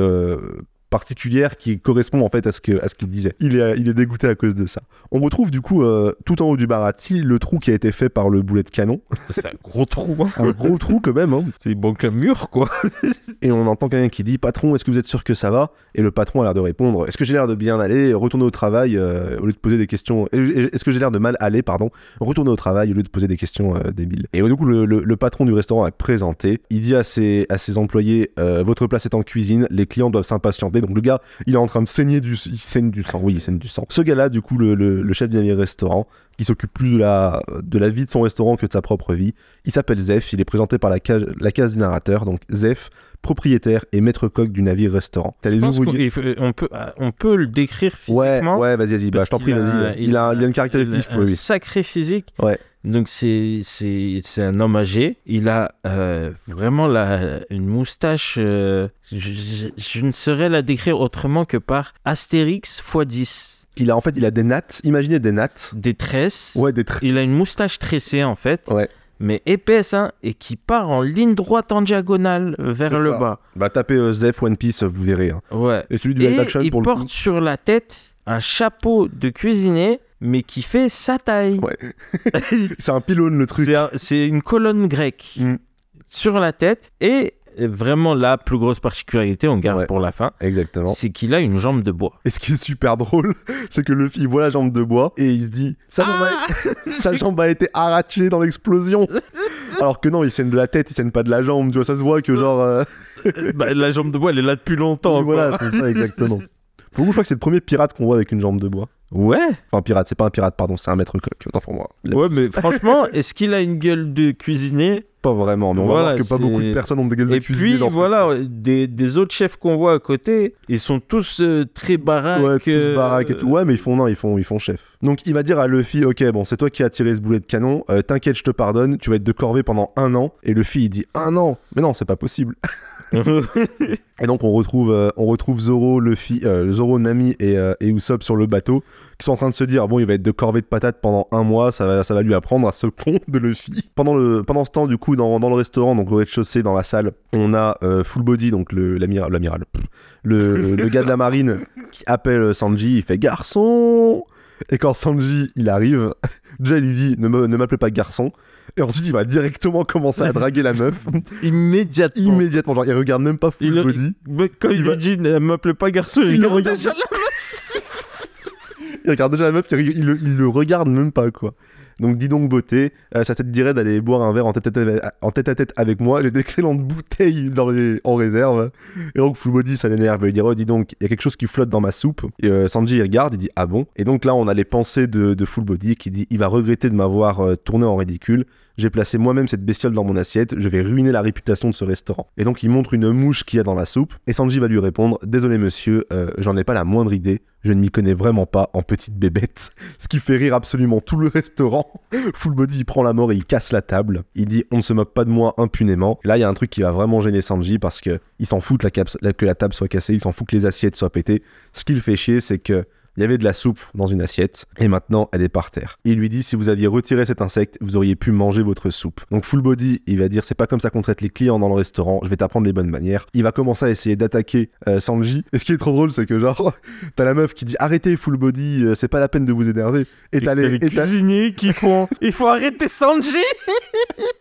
Euh, particulière qui correspond en fait à ce que à ce qu'il disait. Il est il est dégoûté à cause de ça. On retrouve du coup euh, tout en haut du Barati le trou qui a été fait par le boulet de canon, C'est un gros trou. hein. un gros trou quand même. hein. C'est bon qu'un mur, quoi. [LAUGHS] Et on entend quelqu'un qui dit Patron, est-ce que vous êtes sûr que ça va? Et le patron a l'air de répondre Est-ce que j'ai l'air de bien aller Retourner au travail euh, au lieu de poser des questions. Est-ce que j'ai l'air de mal aller Pardon. Retourner au travail au lieu de poser des questions euh, débiles? Et du coup, le, le- le patron du restaurant est présenté. Il dit à ses, à ses employés euh, Votre place est en cuisine, les clients doivent s'impatienter. Donc le gars, il est en train de saigner du, il saigne du sang. Oui, il saigne du sang. Ce gars-là, du coup, le, le- le chef du navire restaurant, qui s'occupe plus de la, de la vie de son restaurant que de sa propre vie, il s'appelle Zef. Il est présenté par la case, la case du narrateur. Donc Zef propriétaire et maître coq du navire restaurant. Les ouvriers. il on peut, on peut le décrire physiquement. ouais, vas-y, vas-y, bah, je t'en prie, vas-y. a- Il, a, il a une caractéristique, il a un oui. sacré physique. Ouais. Donc c'est c'est c'est un homme âgé. Il a euh, vraiment la une moustache. euh, je, je- je ne saurais la décrire autrement que par Astérix x 10. Il a en fait, il a des nattes. Imaginez des nattes. Des tresses. Ouais, des traits. Il a une moustache tressée en fait. Ouais. Mais épaisse hein, et qui part en ligne droite en diagonale vers C'est le ça. bas. Bah tapez euh, Zef One Piece, vous verrez. hein. Ouais. Et celui du Et live action il pour le porte coup. sur la tête un chapeau de cuisinier, mais qui fait sa taille. Ouais. [LAUGHS] C'est un pylône le truc. C'est un- c'est une colonne grecque Mm. sur la tête et vraiment la plus grosse particularité, on garde Ouais. pour la fin, Exactement. c'est qu'il a une jambe de bois. Et ce qui est super drôle, [LAUGHS] c'est que Luffy voit la jambe de bois et il se dit sa jambe, a... [LAUGHS] sa jambe a été arrachée dans l'explosion. Alors que non, il saigne de la tête, il saigne pas de la jambe. Tu vois, ça se voit que genre. euh, Bah, la jambe de bois, elle est là depuis longtemps. voilà, c'est ça exactement. Pour vous, je crois que c'est le premier pirate qu'on voit avec une jambe de bois. Ouais. Enfin, pirate, c'est pas un pirate, pardon, c'est un maître coq. Autant pour moi. Ouais, mais [LAUGHS] franchement, est-ce qu'il a une gueule de cuisinier? Pas vraiment, mais on Voilà, va voir que pas beaucoup de personnes ont des gueules de Et cuisinier puis dans ce voilà, des, des autres chefs qu'on voit à côté, ils sont tous euh, très baraques. Ouais, tous euh, baraques et tout. Ouais, mais ils font non, ils font, ils font chef. Donc il va dire à Luffy, ok, bon, c'est toi qui as tiré ce boulet de canon. euh, T'inquiète, je te pardonne. Tu vas être de corvée pendant un an. Et Luffy il dit un an? Mais non, c'est pas possible. [LAUGHS] Et donc on retrouve, euh, on retrouve Zoro, Luffy, euh, Zoro, Nami et, euh, et Usopp sur le bateau, qui sont en train de se dire bon, il va être de corvée de patates pendant un mois, ça va, ça va lui apprendre à ce con [LAUGHS] de Luffy. Pendant le, pendant ce temps, du coup, dans, dans le restaurant, donc au rez-de-chaussée, dans la salle, on a Full Body, donc l'amiral, le, le gars de la marine qui appelle Sanji, il fait garçon. Et quand Sanji il arrive, Jay lui dit ne m'appelez pas garçon. Et ensuite il va directement commencer à draguer la meuf [LAUGHS] Immédiatement. immédiatement. Genre il regarde même pas Full Il- Body. Mais quand il, Il va- lui dit ne m'appelez pas garçon, Il il, regarde déjà là. [LAUGHS] Il regarde déjà la meuf, il, il il le regarde même pas, quoi. Donc dis donc beauté, euh, ça tête dirait d'aller boire un verre en tête à tête, avec moi. J'ai d'excellentes [LAUGHS] bouteilles dans les, en réserve. Et donc Full Body, ça l'énerve. Il dit Oh, dis donc, il y a quelque chose qui flotte dans ma soupe. Et euh, Sanji, regarde, il dit Ah bon? Et donc là, on a les pensées de, de Full qui dit Il va regretter de m'avoir euh, tourné en ridicule. J'ai placé moi-même cette bestiole dans mon assiette. Je vais ruiner la réputation de ce restaurant. Et donc il montre une mouche qu'il y a dans la soupe. Et Sanji va lui répondre Désolé monsieur, euh, j'en ai pas la moindre idée. Je ne m'y connais vraiment pas en petite bébête. Ce qui fait rire absolument tout le restaurant. [LAUGHS] Full Body, prend la mort et il casse la table. Il dit On ne se moque pas de moi impunément. Là, il y a un truc qui va vraiment gêner Sanji parce que il s'en fout que la, que la table soit cassée, il s'en fout que les assiettes soient pétées. Ce qui le fait chier, c'est que. Il y avait de la soupe dans une assiette et maintenant elle est par terre. Il lui dit si vous aviez retiré cet insecte, vous auriez pu manger votre soupe. Donc Full Body, il va dire c'est pas comme ça qu'on traite les clients dans le restaurant, je vais t'apprendre les bonnes manières. Il va commencer à essayer d'attaquer euh, Sanji. Et ce qui est trop drôle, c'est que genre [LAUGHS] t'as la meuf qui dit arrêtez Full Body, euh, c'est pas la peine de vous énerver. Et t'as les, cuisiniers qui font [LAUGHS] il faut arrêter Sanji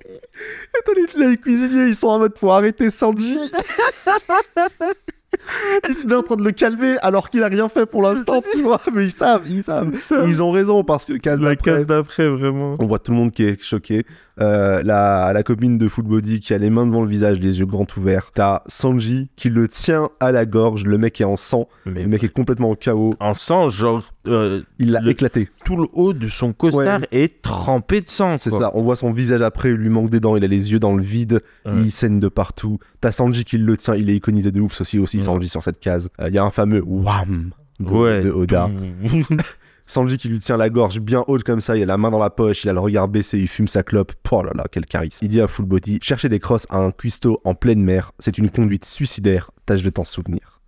et t'as les, les cuisiniers, ils sont en mode faut arrêter Sanji. [LAUGHS] Ils sont bien en train de le calmer alors qu'il a rien fait pour l'instant, tu vois. Mais ils savent, ils savent. savent. Ils ont raison parce que case La d'après, case d'après, vraiment. On voit tout le monde qui est choqué. Euh, la, la copine de Full Body qui a les mains devant le visage, les yeux grands ouverts. T'as Sanji qui le tient à la gorge. Le mec est en sang. Mais Le mec est complètement en KO. en sang, genre, euh, Il l'a éclaté. tout le haut de son costard est trempé de sang. C'est ça. On voit son visage après. Il lui manque des dents. Il a les yeux dans le vide. Ouais. Il saigne de partout. T'as Sanji qui le tient. Il est iconisé de ouf. Ceci aussi, Ouais. Sanji sur cette case. Il y a un fameux Wham de, Ouais. de Oda. [LAUGHS] [LAUGHS] Sanji qui lui tient la gorge bien haute comme ça, il a la main dans la poche, il a le regard baissé, il fume sa clope. Oh là là, quel charisme. Il dit à Full Body Chercher des crosses à un cuistot en pleine mer, c'est une conduite suicidaire, tâche de t'en souvenir.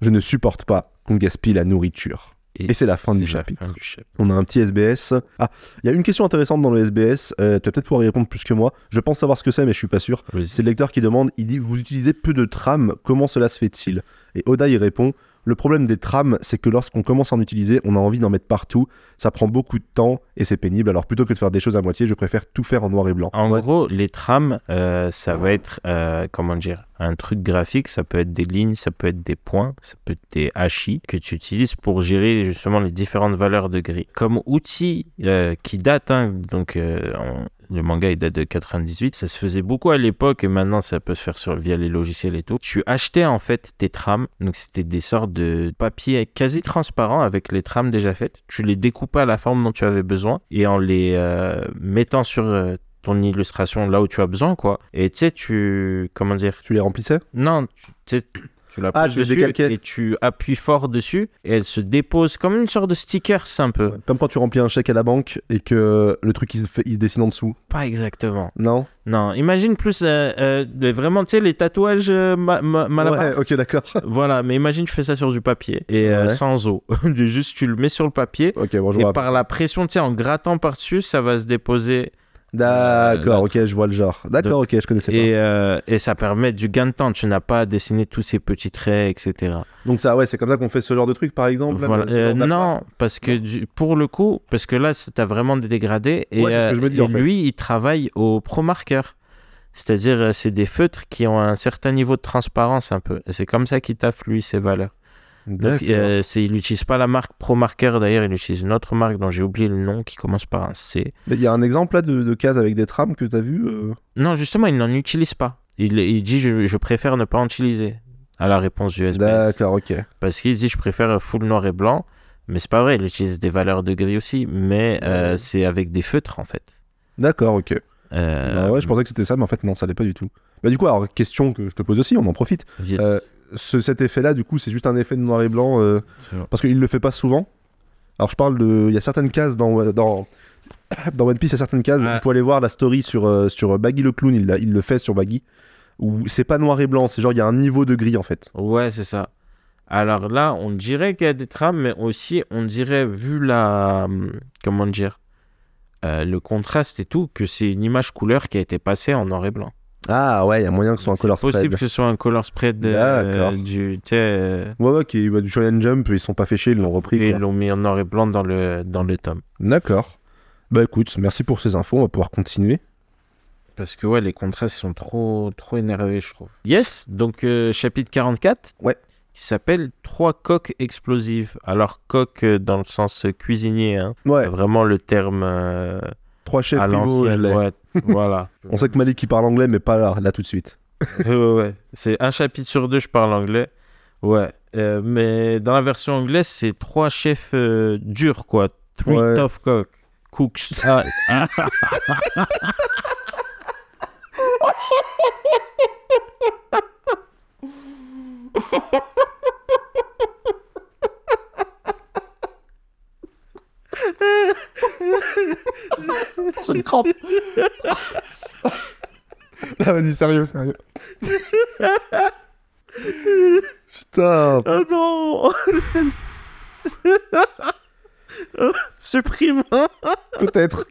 Je ne supporte pas qu'on gaspille la nourriture. Et c'est la fin du la chapitre. fin du chapitre. On a un petit SBS. Ah, il y a une question intéressante dans le SBS, euh, tu vas peut-être pouvoir y répondre plus que moi. Je pense savoir ce que c'est, mais je suis pas sûr. C'est le lecteur qui demande, il dit, vous utilisez peu de trams, comment cela se fait-il? Et Oda y répond, le problème des trams, c'est que lorsqu'on commence à en utiliser, on a envie d'en mettre partout, ça prend beaucoup de temps et c'est pénible, alors plutôt que de faire des choses à moitié, je préfère tout faire en noir et blanc. En Ouais. gros, les trames, euh, ça va être, euh, comment dire, un truc graphique, ça peut être des lignes, ça peut être des points, ça peut être des hachis que tu utilises pour gérer justement les différentes valeurs de gris. Comme outil euh, qui date, hein, donc euh, on- le manga il date de 98, ça se faisait beaucoup à l'époque et maintenant ça peut se faire sur, via les logiciels et tout. Tu achetais en fait tes trames, donc c'était des sortes de papier quasi transparent avec les trames déjà faites. Tu les découpais à la forme dont tu avais besoin et en les euh, mettant sur euh, ton illustration là où tu as besoin quoi. Et tu sais tu comment dire? Tu les remplissais? Non, tu tu sais tu la Ah, poses tu les dessus décalquais. et tu appuies fort dessus et elle se dépose comme une sorte de sticker un peu. Comme quand tu remplis un chèque à la banque et que le truc il se, fait, il se dessine en dessous. Pas exactement. Non? Non, imagine plus euh, euh, vraiment tu sais les tatouages euh, ma- ma- Malabar. Ouais, ok, d'accord. [LAUGHS] Voilà, mais imagine tu fais ça sur du papier et euh, Ouais. sans eau. [LAUGHS] Juste tu le mets sur le papier ok, bon, je et vois. par la pression, tu sais, en grattant par-dessus, ça va se déposer D'accord, Euh, ok, je vois le genre. D'accord, ok, je connaissais et, euh, et ça permet du gain de temps. Tu n'as pas à dessiner tous ces petits traits, etc. pas. Donc ça, ouais, c'est comme ça qu'on fait ce genre de truc, par exemple Voilà. Euh, non, parce que du- pour le coup, parce que là, tu as vraiment des dégradés. Et, Ouais, ce que je me dis, et en fait. lui, il travaille au Pro Marker. C'est-à-dire, c'est des feutres qui ont un certain niveau de transparence un peu. Et c'est comme ça qu'il taffe, lui, ses valeurs. Euh, c'est- il n'utilise pas la marque Pro Marker, d'ailleurs, il utilise une autre marque dont j'ai oublié le nom, qui commence par un C. Mais Il y a un exemple là de, de case avec des trames que t'as vu euh Non, justement, il n'en utilise pas. Il, il dit, je, je préfère ne pas en utiliser, à la réponse du SBS. D'accord, ok. Parce qu'il dit, je préfère full noir et blanc. Mais c'est pas vrai, il utilise des valeurs de gris aussi, mais euh, c'est avec des feutres, en fait. D'accord, ok. Euh, Bah ouais, je pensais que c'était ça, mais en fait, non, ça l'est pas du tout. Bah, du coup, alors, question que je te pose aussi, on en profite. yes. Euh, Ce, cet effet-là, du coup, c'est juste un effet de noir et blanc euh, parce qu'il le fait pas souvent. Alors, je parle de. Il y a certaines cases dans, dans, [COUGHS] dans One Piece, il y a certaines cases. Ouais. Vous pouvez aller voir la story sur, euh, sur Baggy le clown, il, il le fait sur Baggy. Où c'est pas noir et blanc, c'est genre il y a un niveau de gris en fait. Ouais, c'est ça. Alors là, on dirait qu'il y a des trames, mais aussi, on dirait, vu la. hum, Comment dire euh, Le contraste et tout, que c'est une image couleur qui a été passée en noir et blanc. Ah ouais, il y a moyen que ce soit un color C'est possible spread. que ce soit un color spread euh, du. Euh, Ouais, ouais, qui, bah, du Shonen Jump, ils sont pas chier, ils l'ont repris. ils l'ont mis en noir et blanc dans le, dans le tome. D'accord. Bah écoute, merci pour ces infos, on va pouvoir continuer. Parce que ouais, les contrastes sont trop, trop énervés, je trouve. Yes, donc euh, chapitre 44. Ouais. Qui s'appelle Trois coques explosives. Alors, coque euh, dans le sens cuisinier, hein. Ouais, Vraiment le terme trois chefs à rivaux, je l'ancienne. l'ai. Ouais, voilà. [LAUGHS] On sait que Malik qui parle anglais, mais pas là, là tout de suite. Ouais, ouais, ouais. C'est un chapitre sur deux, je parle anglais. Ouais. Euh, mais dans la version anglaise, c'est trois chefs euh, durs, quoi. Three Ouais. tough cook. Cooks. Ah, [LAUGHS] [LAUGHS] J'ai une crampe. ah, vas-y, sérieux, sérieux. Putain. Ah non Supprime Peut-être.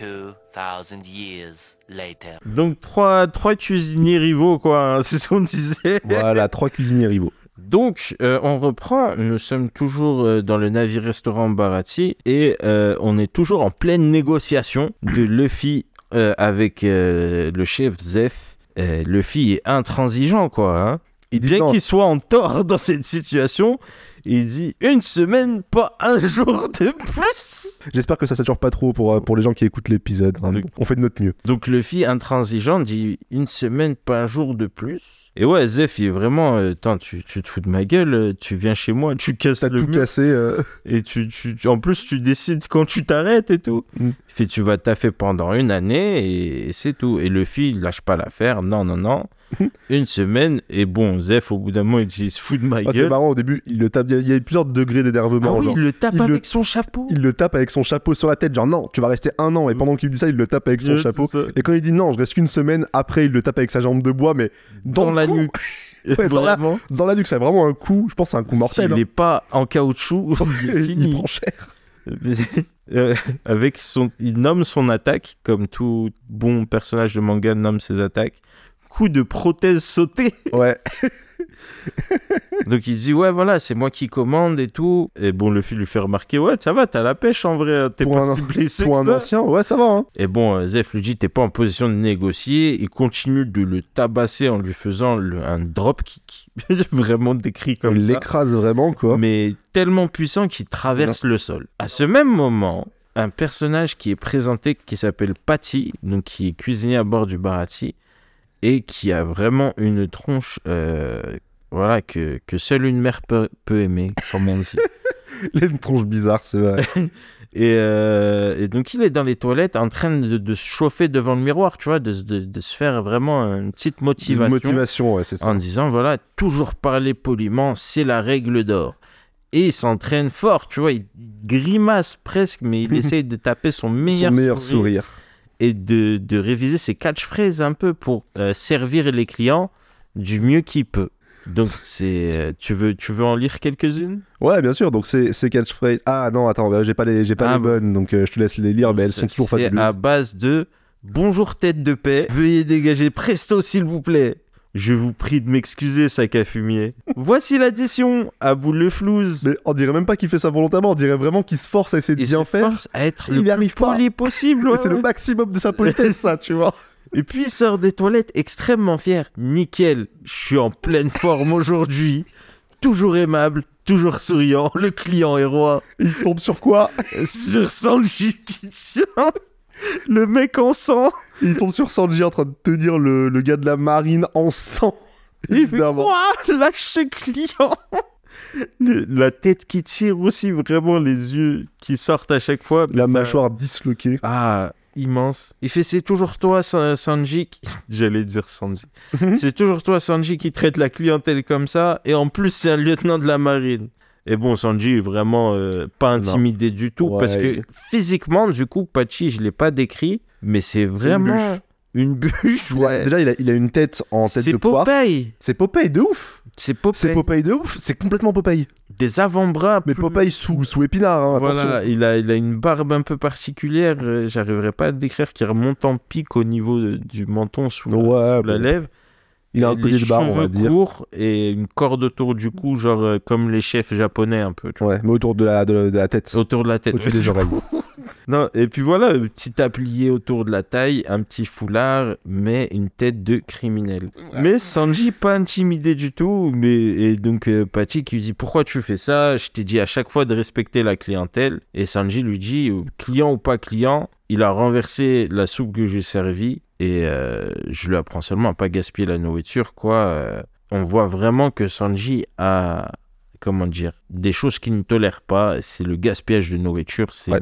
2,000 years later. Donc trois, trois cuisiniers rivaux, quoi, hein, c'est ce qu'on disait. voilà, trois cuisiniers rivaux. Donc, euh, on reprend, nous sommes toujours euh, dans le navire-restaurant Barati et euh, on est toujours en pleine négociation de Luffy euh, avec le chef Zef. Euh, Luffy est intransigeant, quoi. Hein. Il dit Bien qu'il soit en tort dans cette situation, il dit une semaine, pas un [LAUGHS] jour de plus. J'espère que ça sature pas trop pour, pour les gens qui écoutent l'épisode. hein. On fait de notre mieux. Donc Luffy intransigeant dit une semaine, pas un jour de plus. Et ouais, Zef, il est vraiment, euh, tu, tu te fous de ma gueule, euh, tu viens chez moi, tu casses T'as le tout mur. cassé. euh. Et tu, tu, tu- en plus, tu décides quand tu t'arrêtes et tout. Mm. Fait, tu vas taffer pendant une année et, et c'est tout. Et le fil, il lâche pas l'affaire. Non, non, non. [LAUGHS] une semaine. Et bon, Zef, au bout d'un moment, il dit, il se fout de ma Ah, c'est gueule. marrant, au début, il le tape. Il y a- plusieurs degrés d'énervement. Ah oui, genre. il le tape il le- avec son chapeau. Il le tape avec son chapeau sur la tête, genre non, tu vas rester un an. Et pendant qu'il dit ça, il le tape avec son chapeau. c'est. Et quand il dit non, je reste qu'une semaine, après, il le tape avec sa jambe de bois, mais dans, la cou. nuque. [LAUGHS] Ouais, dans la- Vraiment. Dans la nuque, c'est vraiment un coup. Je pense que c'est un coup mortel. S'il hein. n'est pas en caoutchouc, [LAUGHS] il prend cher. Euh, avec son, il nomme son attaque, comme tout bon personnage de manga nomme ses attaques, coup de prothèse sautée. Ouais. [LAUGHS] Donc il dit ouais voilà c'est moi qui commande et tout. Et bon le fil lui fait remarquer ouais ça va t'as la pêche en vrai t'es Pour pas un- si blessé Pour un ça. ancien, ouais, ça va. Hein. Et bon euh, Zef lui dit t'es pas en position de négocier. Il continue de le tabasser en lui faisant le- un drop kick. [LAUGHS] Vraiment décrit comme il ça. l'écrase vraiment, quoi. Mais tellement puissant qu'il traverse le sol. À ce même moment un personnage qui est présenté qui s'appelle Patty donc qui est cuisinier à bord du Barati et qui a vraiment une tronche euh, voilà que, que seule une mère peut, peut aimer comme on dit Il a une tronche bizarre, c'est vrai. [LAUGHS] et, euh, et donc il est dans les toilettes en train de, de se chauffer devant le miroir tu vois de, de- de se faire vraiment une petite motivation, Motivation, ouais, c'est ça. en disant voilà toujours parler poliment c'est la règle d'or et il s'entraîne fort tu vois il grimace presque mais il [LAUGHS] essaye de taper son meilleur, Son meilleur sourire sourire. Et de, de réviser ses catchphrases un peu pour euh, servir les clients du mieux qu'il peut. Donc c'est euh, tu veux tu veux en lire quelques-unes? Ouais, bien sûr. Donc, c'est c'est catchphrase. Ah non, attends, j'ai pas les, j'ai pas Ah, les bonnes, donc euh, je te laisse les lire, mais elles sont toujours C'est fabuleuses. à base de bonjour tête de paix, veuillez dégager presto s'il vous plaît. Je vous prie de m'excuser, sac à fumier. Voici l'addition à bout le flouze. Mais on dirait même pas qu'il fait ça volontairement, on dirait vraiment qu'il se force à essayer de Il bien se faire. force à être Il le arrive plus pas. poli possible. Ouais, c'est le ouais. maximum de sa politesse, ça, tu vois. [LAUGHS] Et puis il sort des toilettes extrêmement fier. Nickel, je suis en pleine forme aujourd'hui. Toujours aimable, toujours souriant. Le client est roi. Il tombe sur quoi? Sur Sanji [LAUGHS] qui tient le mec en sang. Il tombe sur Sanji en train de tenir le, le gars de la marine en sang. [LAUGHS] Il fait Évidemment. quoi? [LAUGHS] Lâche ce client Le- La tête qui tire aussi, vraiment les yeux qui sortent à chaque fois. La Ça- mâchoire disloquée. Ah, immense. Il fait c'est toujours toi, Sa- Sanji. qui- [LAUGHS] J'allais dire Sanji. c'est toujours toi, Sanji, qui traite la clientèle comme ça. Et en plus, c'est un lieutenant de la marine. Et bon, Sanji est vraiment euh, pas intimidé du tout. Ouais. Parce que physiquement, du coup, Pachi, je l'ai pas décrit. Mais c'est vraiment une bûche. ouais. Déjà, il a, il a une tête en tête C'est de poire. Popeye. C'est Popeye de ouf. C'est C'est Popeye. Popeye de ouf. C'est complètement Popeye. Des avant-bras. Mais Popeye sous, sous épinard, hein, Voilà, il a, il a une barbe un peu particulière, euh, j'arriverai pas à décrire, qui remonte en pic au niveau de- du menton sous, la- lèvre. Il a un collier de barre, on va dire. et une corde autour du cou, genre euh, comme les chefs japonais un peu, tu vois, Ouais, mais autour de la, de la, de la tête. autour de la tête. Au-dessus ouais. des oreilles. Non, et puis voilà, un petit tablier autour de la taille, un petit foulard, mais une tête de criminel. Mais Sanji, pas intimidé du tout, mais et donc euh, Pachi qui lui dit pourquoi tu fais ça? Je t'ai dit à chaque fois de respecter la clientèle. Et Sanji lui dit euh, client ou pas client, il a renversé la soupe que j'ai servie et euh, je lui apprends seulement à pas gaspiller la nourriture, quoi. Euh, on voit vraiment que Sanji a comment dire des choses qu'il ne tolère pas. C'est le gaspillage de nourriture, c'est Ouais.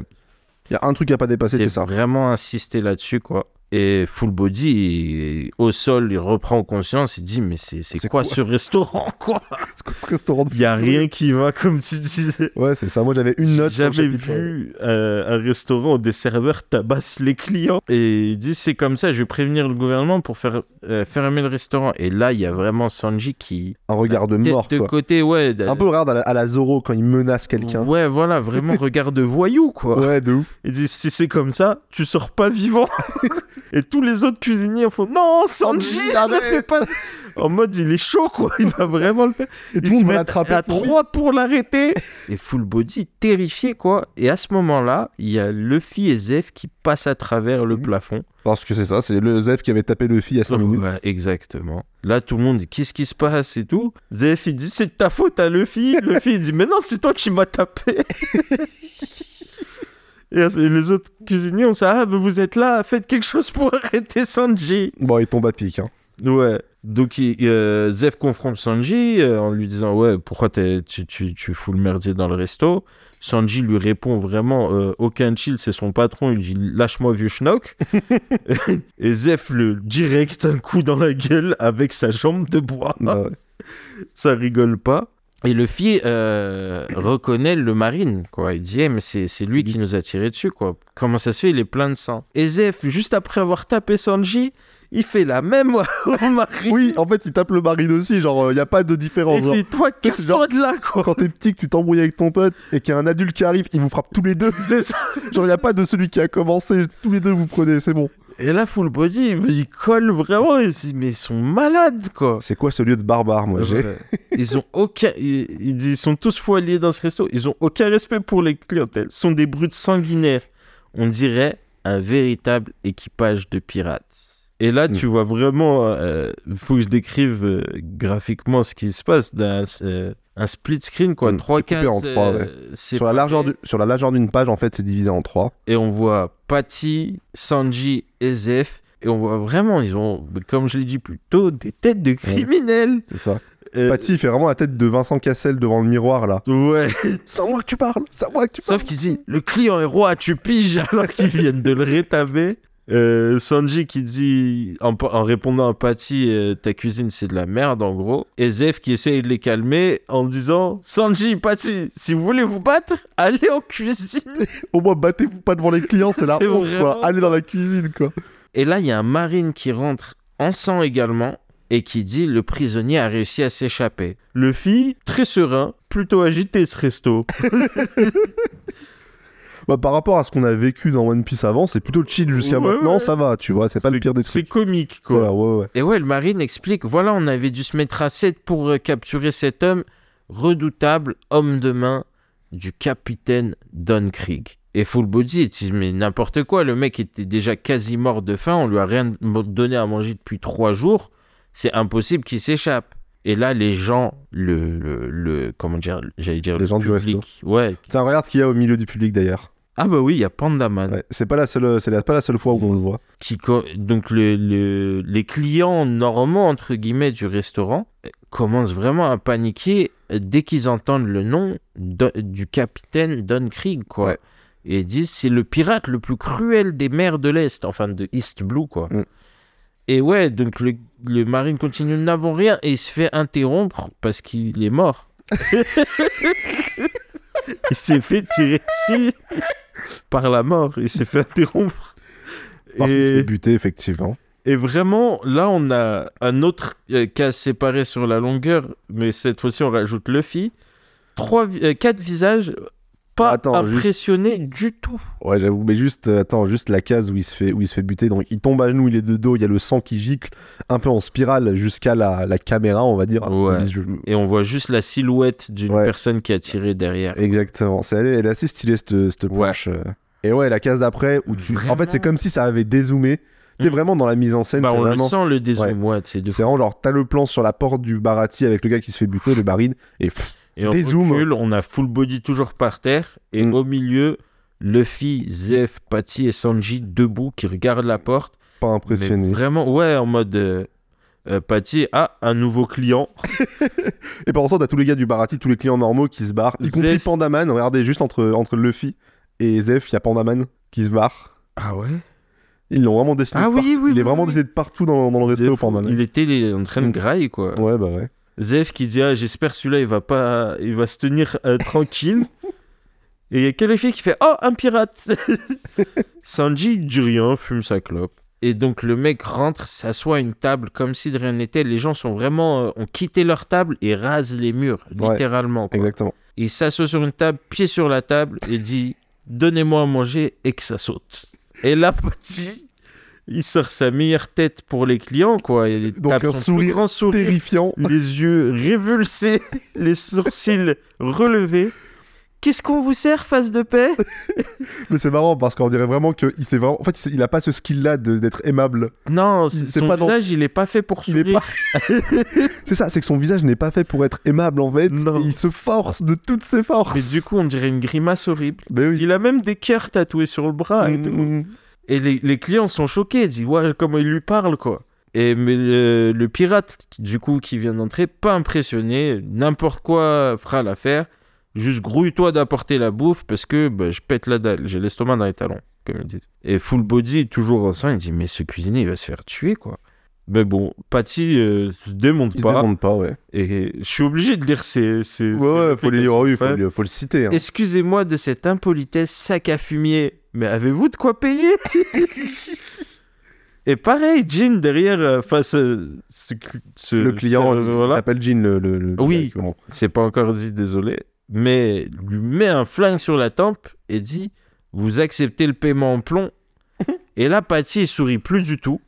Il y a un truc à pas dépasser, c'est ça. vraiment insister là-dessus, quoi. Et Full Body, au sol, il reprend conscience, il dit, mais c'est c'est C'est quoi, quoi ce restaurant, [LAUGHS] quoi? C'est quoi ce restaurant de Il y a rien qui va, comme tu disais. Ouais, c'est ça. Moi, j'avais une note. J'avais vu euh, un restaurant où des serveurs tabassent les clients. Et il dit, c'est comme ça, je vais prévenir le gouvernement pour faire euh, fermer le restaurant. Et là, il y a vraiment Sanji qui... Un regard de tête mort, de quoi. côté, ouais. Un peu regarde à la, à la Zoro quand il menace quelqu'un. Ouais, voilà, vraiment [LAUGHS] regard de voyou, quoi. Ouais, de ouf. Il dit si c'est comme ça, tu sors pas vivant. [LAUGHS] Et tous les autres cuisiniers font non, Sanji, Sanji, ne arrête. fais pas. En mode il est chaud quoi, il va vraiment le faire. Et tout le se mettent à pour lui. trois pour l'arrêter. Et Full Body terrifié quoi. Et à ce moment-là, il y a Luffy et Zef qui passent à travers le plafond. Parce que c'est ça, c'est le Zef qui avait tapé le fille à 5 minutes. Ouais, exactement. Là, tout le monde dit qu'est-ce qui se passe et tout. Zef il dit c'est de ta faute à Luffy. Luffy il dit mais non, c'est toi qui m'as tapé. [LAUGHS] Et les autres cuisiniers ont ça, ah, vous êtes là, faites quelque chose pour [LAUGHS] arrêter Sanji. Bon, il tombe à pic. Hein. Ouais. Donc il- euh, Zef confronte Sanji euh, en lui disant ouais pourquoi tu, tu, tu fous le merdier dans le resto? Sanji lui répond vraiment euh, aucun chill c'est son patron il dit lâche-moi vieux schnock. [LAUGHS] [LAUGHS] Et Zef le direct un coup dans la gueule avec sa jambe de bois. Ah ouais. Ça rigole pas. Et le fille euh, reconnaît le marine, quoi. Il dit, Eh, mais c'est c'est lui qui nous a tiré dessus, quoi. Comment ça se fait? Il est plein de sang. Et Zef, juste après avoir tapé Sanji, il fait la même [LAUGHS] au marine. Oui, en fait, il tape le marine aussi. Genre, il n'y a pas de différence. Genre, fait, toi, casse-toi de là, quoi. quand t'es petit, que tu t'embrouilles avec ton pote et qu'il y a un adulte qui arrive, il vous frappe tous les deux. C'est ça. Genre, il n'y a pas de celui qui a commencé. Tous les deux, vous prenez, c'est bon. Et là, Full Body, il colle vraiment. Dit, mais ils sont malades, quoi. C'est quoi ce lieu de barbare, moi j'ai. Ils ont aucun. Ils, ils- ils sont tous alliés dans ce resto. Ils ont aucun respect pour les clientèles. Ce sont des brutes sanguinaires. On dirait un véritable équipage de pirates. Et là, tu vois vraiment. Il faut que je décrive euh, graphiquement ce qui se passe. Euh, un split screen, quoi. Mm, Trois cases. en trois, ouais. euh, Sur la, largeur du- sur la largeur d'une page, en fait, c'est divisé en trois. Et on voit Patty, Sanji et Zef. Et on voit vraiment, ils ont, comme je l'ai dit plus tôt, des têtes de criminels. C'est ça. Euh, Patty, il fait vraiment la tête de Vincent Cassel devant le miroir, là. Ouais. [LAUGHS] C'est à moi que tu parles C'est à moi que tu parles Sauf qu'il dit le client est roi, tu piges alors qu'ils viennent de le rétamer. Euh, Sanji qui dit en, en répondant à Patty euh, ta cuisine c'est de la merde en gros. Et Zef qui essaye de les calmer en disant Sanji Patty si vous voulez vous battre [LAUGHS] allez en cuisine. [LAUGHS] Au moins, battez-vous pas devant les clients, c'est la honte, quoi. Allez dans la cuisine, quoi. et là il y a un marine qui rentre en sang également et qui dit le prisonnier a réussi à s'échapper. Luffy très serein plutôt agité ce resto [LAUGHS] Bah, par rapport à ce qu'on a vécu dans One Piece avant, c'est plutôt chill jusqu'à Ouais, maintenant, ouais. ça va, tu vois, c'est pas le pire des C'est trucs. comique, Ça quoi. va, ouais, ouais. Et ouais, le marine explique voilà, on avait dû se mettre à 7 pour euh, capturer cet homme redoutable, homme de main du capitaine Don Krieg. Et Full Body, il dit mais n'importe quoi, le mec était déjà quasi mort de faim, on lui a rien donné à manger depuis 3 jours, c'est impossible qu'il s'échappe. Et là, les gens, le, le, le- comment dire, j'allais dire Les le gens du public, ouais. Tiens, regarde qu'il y a au milieu du public d'ailleurs. Ah bah oui, il y a Pandaman. Ouais, c'est pas la seule, c'est pas la seule fois où on le voit. qui donc le- le- les clients normaux entre guillemets du restaurant euh, commencent vraiment à paniquer dès qu'ils entendent le nom de- du capitaine Don Krieg quoi Ouais. et ils disent c'est le pirate le plus cruel des mers de l'est enfin de East Blue quoi Mm. et ouais donc le, le marine continue nous n'avons rien et il se fait interrompre parce qu'il est mort [LAUGHS] [LAUGHS] il s'est fait tirer dessus par la mort il s'est fait [LAUGHS] interrompre Parce Et- fait buter, effectivement. et vraiment, là, on a un autre euh, cas séparé sur la longueur, mais cette fois-ci, on rajoute Luffy. Trois, euh, quatre visages pas Attends, juste- impressionnés du tout. Ouais, j'avoue, mais juste, euh, attends, juste la case où il se fait, où il se fait buter. Donc, il tombe à genoux, il est de dos, il y a le sang qui gicle, un peu en spirale jusqu'à la, la caméra, on va dire. Ouais. Et on voit juste la silhouette d'une Ouais. personne qui a tiré derrière. Exactement. C'est, elle, est- elle est assez stylée, cette, cette planche. euh. Et ouais, la case d'après, où tu... en fait, c'est comme si ça avait dézoomé. Tu sais, Mm. vraiment dans la mise en scène, Bah, c'est on vraiment. le sent le dézoom, ouais, c'est de C'est vraiment genre, t'as le plan sur la porte du Barati avec le gars qui se fait buter, le marine, et pff, Et on Dézoom. recule, on a full body toujours par terre, et Mm. au milieu, Luffy, Zef, Patty et Sanji debout qui regardent la porte. pas Mais impressionné. vraiment, ouais, en mode euh, euh, Patty, ah, un nouveau client. [LAUGHS] Et par contre, t'as tous les gars du Barati, tous les clients normaux qui se barrent, y compris Zef. Pandaman. Regardez, juste entre, entre Luffy et Zef, il y a Pandaman qui se barre. Ah ouais? Ils l'ont vraiment dessiné. Ah oui, oui, Il est oui, vraiment dessiné de partout dans, dans le resto, Pandaman. Il était en train de grailler, quoi. Ouais, bah ouais. Zef qui dit, ah, j'espère celui-là, il va pas, il va se tenir euh, tranquille. [LAUGHS] Et il y a Luffy qui fait, oh, un pirate [LAUGHS] Sanji dit rien, fume sa clope. Et donc le mec rentre, s'assoit à une table comme si de rien n'était. Les gens sont vraiment, euh, ont quitté leur table et rasent les murs, Ouais, littéralement. quoi. Exactement. Il s'assoit sur une table, pied sur la table, et dit Donnez-moi à manger et que ça saute. Et là, petit, il sort sa meilleure tête pour les clients, quoi. Il Donc, un sourire grand sourire, Terrifiant. les yeux révulsés, [LAUGHS] les sourcils relevés. Qu'est-ce qu'on vous sert, face de paix? [LAUGHS] Mais c'est marrant parce qu'on dirait vraiment qu'il s'est vraiment. En fait, il a pas ce skill-là d'être aimable. Non, son pas dans- visage, il est pas fait pour sourire. [LAUGHS] C'est ça, c'est que son visage n'est pas fait pour être aimable en fait. Non. Et il se force de toutes ses forces. Mais du coup, on dirait une grimace horrible. Ben oui. Il a même des cœurs tatoués sur le bras et tout. Et les, les clients sont choqués, ils disent ouais comment il lui parle quoi. Et mais le, le pirate du coup qui vient d'entrer, pas impressionné, n'importe quoi fera l'affaire. Juste grouille-toi d'apporter la bouffe parce que bah, je pète la dalle, j'ai l'estomac dans les talons, comme ils disent. Et full body toujours en sang, il dit mais ce cuisinier il va se faire tuer quoi. Mais bon, Patty euh, se démonte Il se pas demande pas, ouais. et je suis obligé de lire ces. ces Ouais, ces ouais, faut les lire, oui, faut, Ouais. le- faut le citer. hein. Excusez-moi de cette impolitesse, sac à fumier, mais avez-vous de quoi payer? [LAUGHS] Et pareil, Jean derrière, euh, face ce, ce- Le client, voilà, s'appelle Jean, le. le- le- Oui. Bon. c'est pas encore dit, désolé, mais lui met un flingue sur la tempe et dit Vous acceptez le paiement en plomb? [LAUGHS] Et là, Patty, il sourit plus du tout,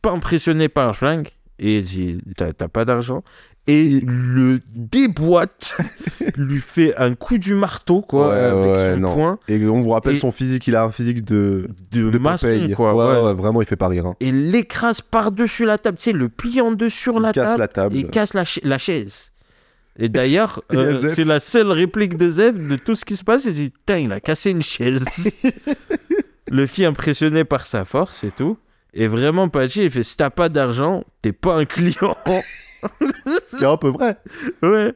pas impressionné par le flingue, et il dit t'as pas d'argent? Et le déboîte, [LAUGHS] lui fait un coup du marteau, quoi, Ouais, avec ouais, son non. poing Et on vous rappelle Et- son physique, il a un physique de. de, de maçon, quoi. Ouais, ouais. ouais, vraiment, il fait pas rire. hein. Et l'écrase par-dessus la table, tu sais, le plie en deux sur Il la casse table, la table. et casse la, cha- la chaise. Et d'ailleurs, [LAUGHS] Il euh, c'est la seule réplique de Zef de tout ce qui se passe. Il dit Putain, il a cassé une chaise. [LAUGHS] le fille impressionné par sa force et tout. Et vraiment, Pachi, il fait Si t'as pas d'argent, t'es pas un client. C'est un peu vrai. ouais.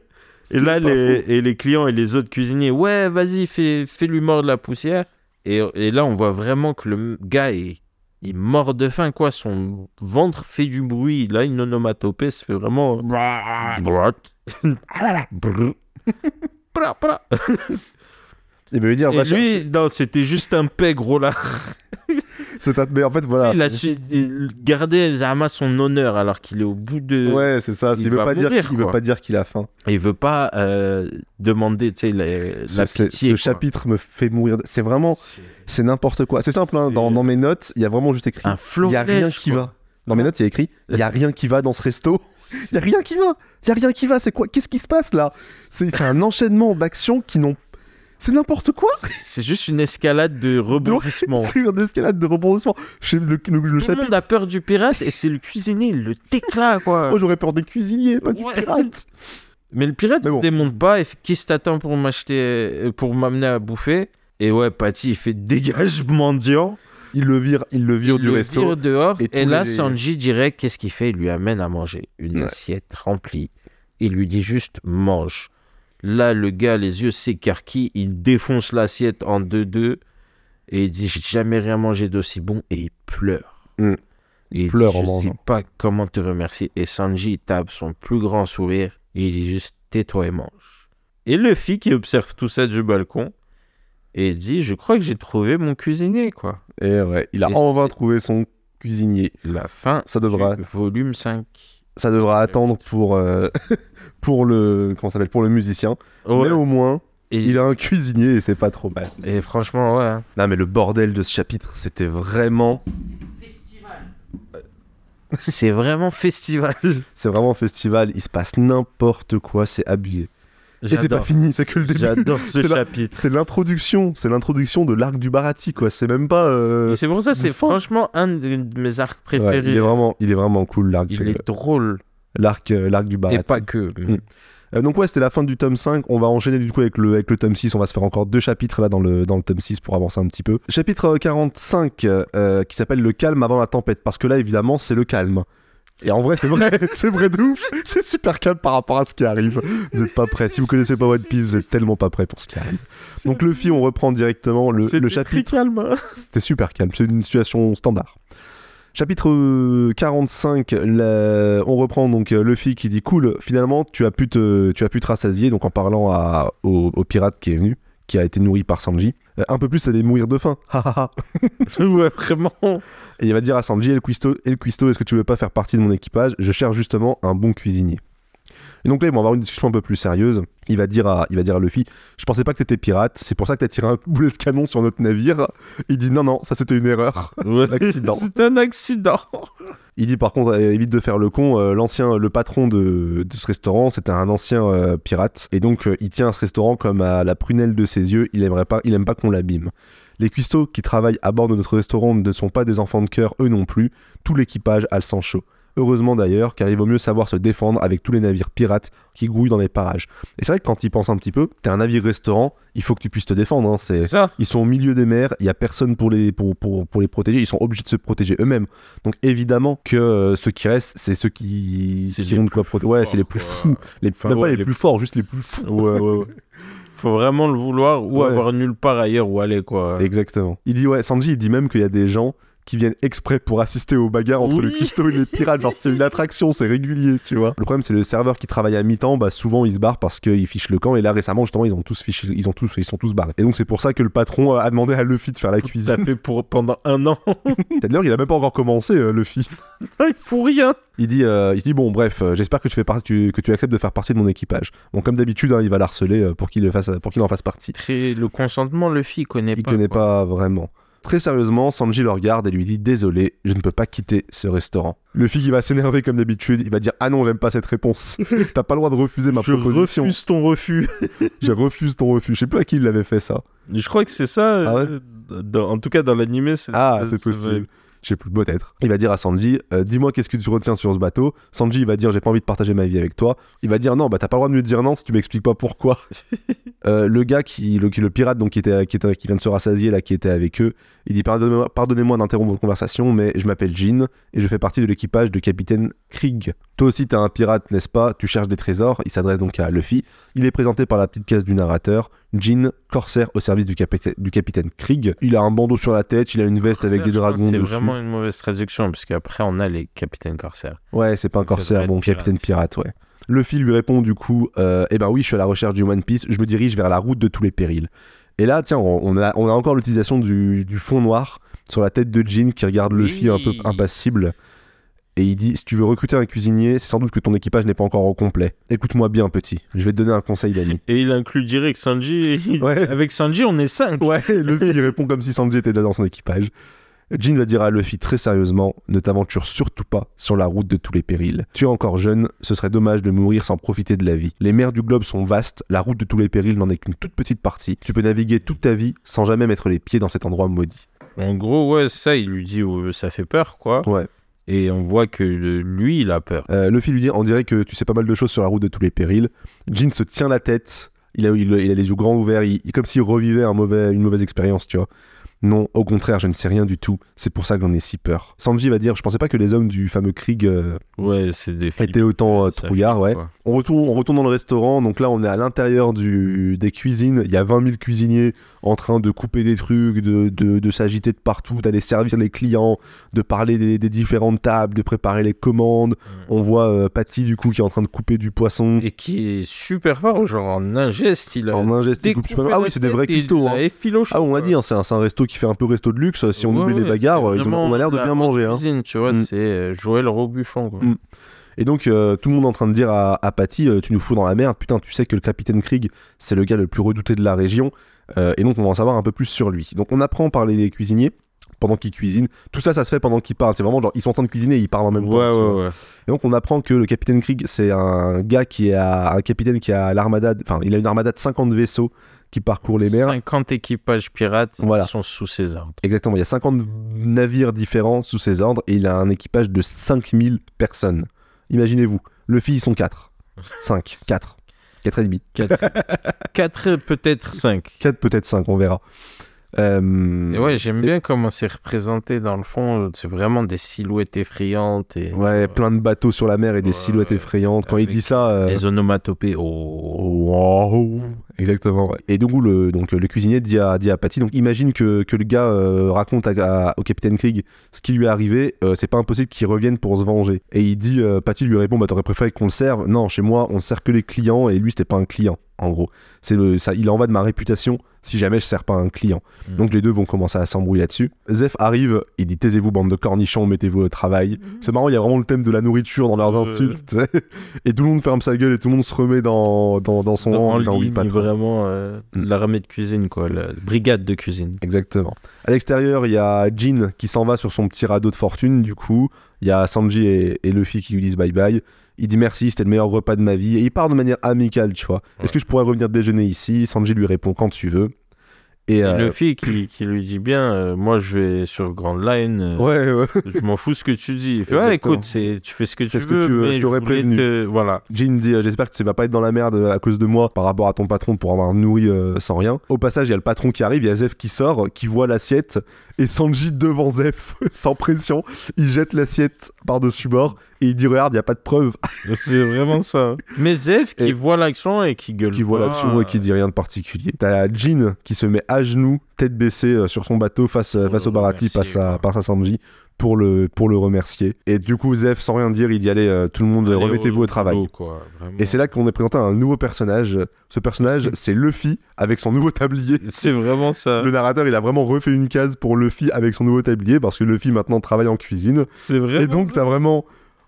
Et là, les, faux. et les clients et les autres cuisiniers, ouais, vas-y, fais, fais-lui mordre la poussière. Et, et là, on voit vraiment que le gars est, est mort de faim, quoi. Son ventre fait du bruit. Là, une onomatopée se fait vraiment. [LAUGHS] Il veut lui dire, Et va lui, non, c'était juste un peg, là. [LAUGHS] C'est un- Mais en fait, voilà. Tu sais, il a su il gardait Zama son honneur alors qu'il est au bout de. Ouais, c'est ça. il Il veut va pas dire qu'il veut pas dire qu'il a faim. Il veut pas euh, demander tu sais, la, Ce, la c'est- pitié. ce quoi. chapitre me fait mourir. de- C'est vraiment, C'est n'importe quoi. C'est simple. Hein, dans, dans mes notes, il y a vraiment juste écrit. un Il y a rien qui quoi. va. Dans mes notes, il y a écrit. Il y a rien qui va dans ce resto. Il y a rien qui va. Il y a rien qui va. C'est quoi Qu'est-ce qui se passe là? C'est un enchaînement d'actions qui n'ont. C'est n'importe quoi. C'est juste une escalade de rebondissement. [LAUGHS] C'est une escalade de rebondissement. Je- Le, le- le Tout le chapitre. monde a peur du pirate et c'est le cuisinier, le téclat quoi. Moi, j'aurais peur des cuisiniers, pas du pirate. Mais le pirate il se démonte pas et fait Qu'est-ce que t'attends pour m'acheter, euh, pour m'amener à bouffer? Et ouais, Patty il fait dégage mendiant. Il le vire, il le vire Il du le resto. vire dehors. et là, les- Sanji direct, qu'est-ce qu'il fait? Il lui amène à manger une Ouais. assiette remplie. Il lui dit juste mange. Là, le gars, les yeux s'écarquillent, il défonce l'assiette en deux-deux et il dit J'ai jamais rien mangé d'aussi bon et il pleure. Mm. Et il pleure dit, en Je sais mangeant. pas comment te remercier. Et Sanji tape son plus grand sourire et il dit juste Tais-toi et mange. Et Luffy qui observe tout ça du balcon et dit Je crois que j'ai trouvé mon cuisinier, quoi. Et ouais, il a Et enfin trouvé son cuisinier. La fin Ça devra, du volume 5. Ça devra attendre pour, euh, [LAUGHS] pour le, comment s'appelle, pour le musicien. Ouais. Mais au moins, Et, il a un cuisinier et c'est pas trop mal. et franchement, ouais. hein. Non mais le bordel de ce chapitre, c'était vraiment, C'est vraiment festival. c'est vraiment festival. Il se passe n'importe quoi, c'est abusé. Et c'est pas fini, c'est que le début. J'adore ce [LAUGHS] chapitre. C'est l'introduction, c'est l'introduction de l'arc du Barati quoi. C'est même pas. euh, c'est pour ça, c'est franchement un de mes arcs ouais, préférés. il est vraiment, il est vraiment cool l'arc, Il est drôle. l'arc, euh, l'arc du Barati. Et pas que. Mm. Euh, donc ouais, c'était la fin du tome 5. On va enchaîner du coup avec le, avec le tome 6. On va se faire encore deux chapitres là dans le, dans le tome 6 pour avancer un petit peu. Chapitre euh, 45 euh, qui s'appelle Le calme avant la tempête. Parce que là, évidemment, c'est le calme. Et en vrai, c'est vrai, [LAUGHS] c'est vrai de ouf. C'est super calme par rapport à ce qui arrive. Vous êtes pas prêts. Si vous connaissez pas One Piece, vous êtes tellement pas prêts pour ce qui arrive. Donc Luffy, on reprend directement le, le chapitre. calme. hein. C'était super calme, c'est une situation standard. Chapitre euh, 45, la- on reprend donc euh, Luffy qui dit cool, finalement tu as pu te, tu as pu te rassasier, donc en parlant à, au, au pirate qui est venu, qui a été nourri par Sanji. Euh, un peu plus, ça allait mourir de faim. Ha, ha, ha. [LAUGHS] ouais, vraiment. Et il va dire à Sanji, El Cuisto, El Cuisto, est-ce que tu veux pas faire partie de mon équipage? Je cherche justement un bon cuisinier. Et donc là, ils vont avoir une discussion un peu plus sérieuse. Il va dire à, il va dire à Luffy, je pensais pas que t'étais pirate, c'est pour ça que t'as tiré un boulet de canon sur notre navire. Il dit non, non, ça c'était une erreur. [LAUGHS] Ouais. Accident. C'est un accident. [LAUGHS] Il dit par contre, euh, évite de faire le con, euh, l'ancien, le patron de, de ce restaurant, c'était un ancien euh, pirate, et donc euh, il tient ce restaurant comme à la prunelle de ses yeux, il aimerait pas, il aime pas qu'on l'abîme. Les cuistots qui travaillent à bord de notre restaurant ne sont pas des enfants de cœur, eux non plus, tout l'équipage a le sang chaud. Heureusement d'ailleurs, car il vaut mieux savoir se défendre avec tous les navires pirates qui grouillent dans les parages. Et c'est vrai que quand il pense un petit peu, t'es un navire restaurant, il faut que tu puisses te défendre. hein, c'est... Ça. Ils sont au milieu des mers, il y a personne pour les, pour, pour, pour les protéger, ils sont obligés de se protéger eux-mêmes. Donc évidemment que euh, ceux qui restent, c'est ceux qui, C'est qui les ont de quoi plus protéger. Ouais, c'est les plus fous. Les, Enfin, même pas les, les- plus forts, juste les plus fous. Ouais, ouais, ouais. [LAUGHS] Faut vraiment le vouloir ou Ouais. avoir nulle part ailleurs où aller, quoi. Exactement. Il dit, ouais, Sanji, il dit même qu'il y a des gens qui viennent exprès pour assister aux bagarres entre Oui. le cuistot et les pirates. Genre, c'est une [LAUGHS] attraction, c'est régulier, tu vois. Le problème, c'est le serveur qui travaille à mi-temps, bah, souvent, il se barre parce qu'il fiche le camp. Et là, récemment, justement, ils ont tous fiché, ils ont tous, ils sont tous barrés. Et donc, c'est pour ça que le patron a demandé à Luffy de faire la Ça cuisine. fait pour pendant un an. [LAUGHS] D'ailleurs, il a même pas encore commencé, euh, Luffy. [LAUGHS] Il faut rien. Il dit, euh, il dit bon, bref, euh, j'espère que tu fais partie, que tu acceptes de faire partie de mon équipage. Bon, comme d'habitude, hein, il va l'harceler euh, pour qu'il le fasse, pour qu'il en fasse partie. Le consentement, Luffy, il connaît Il pas. connaît quoi. pas vraiment. Très sérieusement, Sanji le regarde et lui dit désolé, je ne peux pas quitter ce restaurant. Luffy qui va s'énerver comme d'habitude, il va dire ah non, j'aime pas cette réponse. [LAUGHS] T'as pas le droit de refuser ma Je proposition. refuse ton refus. [LAUGHS] Je refuse ton refus. Je sais plus à qui il avait fait ça. Je crois que c'est ça. Ah ouais euh, dans- en tout cas, dans l'animé, c'est Ah, c'est possible. Je sais plus, peut-être. Il va dire à Sanji, euh, dis-moi qu'est-ce que tu retiens sur ce bateau. Sanji, il va dire, j'ai pas envie de partager ma vie avec toi. Il va dire, non, bah t'as pas le droit de me dire non si tu m'expliques pas pourquoi. [LAUGHS] Euh, le gars qui, le, qui- le pirate donc qui était, qui était, qui vient de se rassasier là, qui était avec eux, il dit, pardonnez-moi pardonnez-moi d'interrompre votre conversation, mais je m'appelle Jean et je fais partie de l'équipage de capitaine Krieg. Toi aussi t'es un pirate, n'est-ce pas? Tu cherches des trésors. Il s'adresse donc à Luffy. Il est présenté par la petite case du narrateur. Jean, corsaire au service du, capita- du capitaine Krieg. Il a un bandeau sur la tête, il a une veste avec des dragons C'est dessus. vraiment une mauvaise traduction, parce qu'après, on a les capitaines corsaires. Ouais, c'est pas un Donc corsaire, bon, pirate. capitaine pirate, ouais. Luffy lui répond du coup, euh, eh ben oui, je suis à la recherche du One Piece, je me dirige vers la route de tous les périls. Et là, tiens, on a, on a encore l'utilisation du, du fond noir sur la tête de Jean qui regarde Luffy un peu Oui. impassible. Et il dit Si tu veux recruter un cuisinier, c'est sans doute que ton équipage n'est pas encore au complet. Écoute-moi bien, petit. Je vais te donner un conseil d'ami. Et il inclut direct Sanji. [LAUGHS] Ouais. Avec Sanji, on est 5. Ouais, Luffy il répond comme si Sanji était déjà dans son équipage. Jean va dire à Luffy très sérieusement Ne t'aventure surtout pas sur la route de tous les périls. Tu es encore jeune, ce serait dommage de mourir sans profiter de la vie. Les mers du globe sont vastes, la route de tous les périls n'en est qu'une toute petite partie. Tu peux naviguer toute ta vie sans jamais mettre les pieds dans cet endroit maudit. En gros, ouais, ça, il lui dit euh, ça fait peur, quoi. Ouais. Et on voit que le- lui, il a peur. Euh, Luffy lui dit On dirait que tu sais pas mal de choses sur la route de tous les périls. Jean se tient la tête, il a, il, il a les yeux grands ouverts, il, comme s'il revivait un mauvais, une mauvaise expérience, tu vois. Non, au contraire, je ne sais rien du tout. C'est pour ça que j'en ai si peur. Sanji va dire Je pensais pas que les hommes du fameux Krieg euh, Ouais, c'est des étaient autant euh, trouillards, ouais. quoi. On retourne, on retourne dans le restaurant, donc là on est à l'intérieur des cuisines, il y a 20 000 cuisiniers en train de couper des trucs, de, de, de s'agiter de partout, d'aller servir les clients, de parler des, des différentes tables, de préparer les commandes. On voit euh, Patty du coup qui est en train de couper du poisson. Et qui est super fort, genre en ingeste, il a. En ingeste, il coupe super. Ah oui, c'est des vrais cuistots. hein. Ah, on l'a dit, hein, c'est un, c'est un resto qui fait un peu resto de luxe. Si on Ouais, oublie les bagarres, ils ont- on a l'air de bien manger. hein. cuisine, tu vois, Mm. c'est euh, Joël Robuchon, quoi. Mm. Et donc, euh, tout le monde est en train de dire à, à Patty euh, Tu nous fous dans la merde. Putain, tu sais que le capitaine Krieg, c'est le gars le plus redouté de la région. Euh, et donc, on va en savoir un peu plus sur lui. Donc, on apprend par les cuisiniers pendant qu'ils cuisinent. Tout ça, ça se fait pendant qu'ils parlent. C'est vraiment genre, ils sont en train de cuisiner et ils parlent en même Ouais, temps. ouais, ouais. Et donc, on apprend que le capitaine Krieg, c'est un gars qui est à, un capitaine qui a l'armada. Enfin, il a une armada de 50 vaisseaux qui parcourent les mers. 50 équipages pirates Voilà. qui sont sous ses ordres. Exactement, il y a 50 navires différents sous ses ordres et il a un équipage de 5000 personnes. Imaginez-vous, Luffy, ils sont 4. 5, 4. 4 et demi. 4, [LAUGHS] peut-être 5. 4, peut-être 5, on verra. Euh, Et ouais, j'aime bien comment c'est représenté dans le fond. C'est vraiment des silhouettes effrayantes et ouais, plein de bateaux sur la mer et des Ouais, silhouettes effrayantes. Quand il dit ça. euh, des onomatopées. Oh. Wow. Exactement. ouais. Et donc, le, donc le cuisinier dit à, dit à Patty, donc imagine que, que le gars euh, raconte à- à- au capitaine Krieg ce qui lui est arrivé, euh, c'est pas impossible qu'il revienne pour se venger. Et il dit, euh, Patty lui répond, bah t'aurais préféré qu'on le serve Non, chez moi, on sert que les clients et lui c'était pas un client, en gros. C'est le, ça, il en va de ma réputation si jamais je sers pas un client. Mm. Donc les deux vont commencer à s'embrouiller là-dessus. Zef arrive, il dit taisez-vous bande de cornichons, mettez-vous au travail. C'est marrant, il y a vraiment le thème de la nourriture dans leurs insultes. Et tout le monde ferme sa gueule et tout le monde se remet dans, dans, dans son rang en en disant oui, ligne, patron. Vraiment euh, Mm. l'armée de cuisine, quoi. La brigade de cuisine. Exactement. À l'extérieur, il y a Jin qui s'en va sur son petit radeau de fortune, du coup. Il y a Sanji et, et Luffy qui lui disent bye bye. Il dit merci, c'était le meilleur repas de ma vie. Et il part de manière amicale, tu vois. Ouais. Est-ce que je pourrais revenir déjeuner ici? Sanji lui répond quand tu veux. Et, Et euh, le fille qui, qui lui dit bien, euh, moi je vais sur Grand Line, euh, Ouais, ouais. je m'en fous ce que tu dis. Il fait, ouais, écoute, c'est, tu fais ce que Fais tu ce que veux, tu veux, mais je t'aurais voulais prévenu. te- Voilà. Jin dit euh, J'espère que tu vas pas être dans la merde à cause de moi par rapport à ton patron pour avoir nourri sans rien. Au passage, il y a le patron qui arrive, il y a Zef qui sort, qui voit l'assiette, et Sanji devant Zef, [LAUGHS] sans pression, il jette l'assiette par-dessus bord et il dit Regarde, il y a pas de preuve. C'est vraiment ça. Mais Zef qui Et- voit l'action et qui gueule. qui voit pas. l'action et qui dit rien de particulier. T'as Jin qui se met à genoux, tête baissée euh, sur son bateau face, euh, Pour face au Barati, face à, face à Sanji, pour le, pour le remercier. Et du coup, Zef, sans rien dire, il dit Allez, euh, tout le monde, Allez, remettez-vous au travail. boulot, quoi, vraiment. Et c'est là qu'on est présenté à un nouveau personnage. Ce personnage, c'est Luffy avec son nouveau tablier. [LAUGHS] C'est vraiment ça. Le narrateur, il a vraiment refait une case pour Luffy avec son nouveau tablier parce que Luffy maintenant travaille en cuisine. C'est vraiment Et donc, t'as vraiment.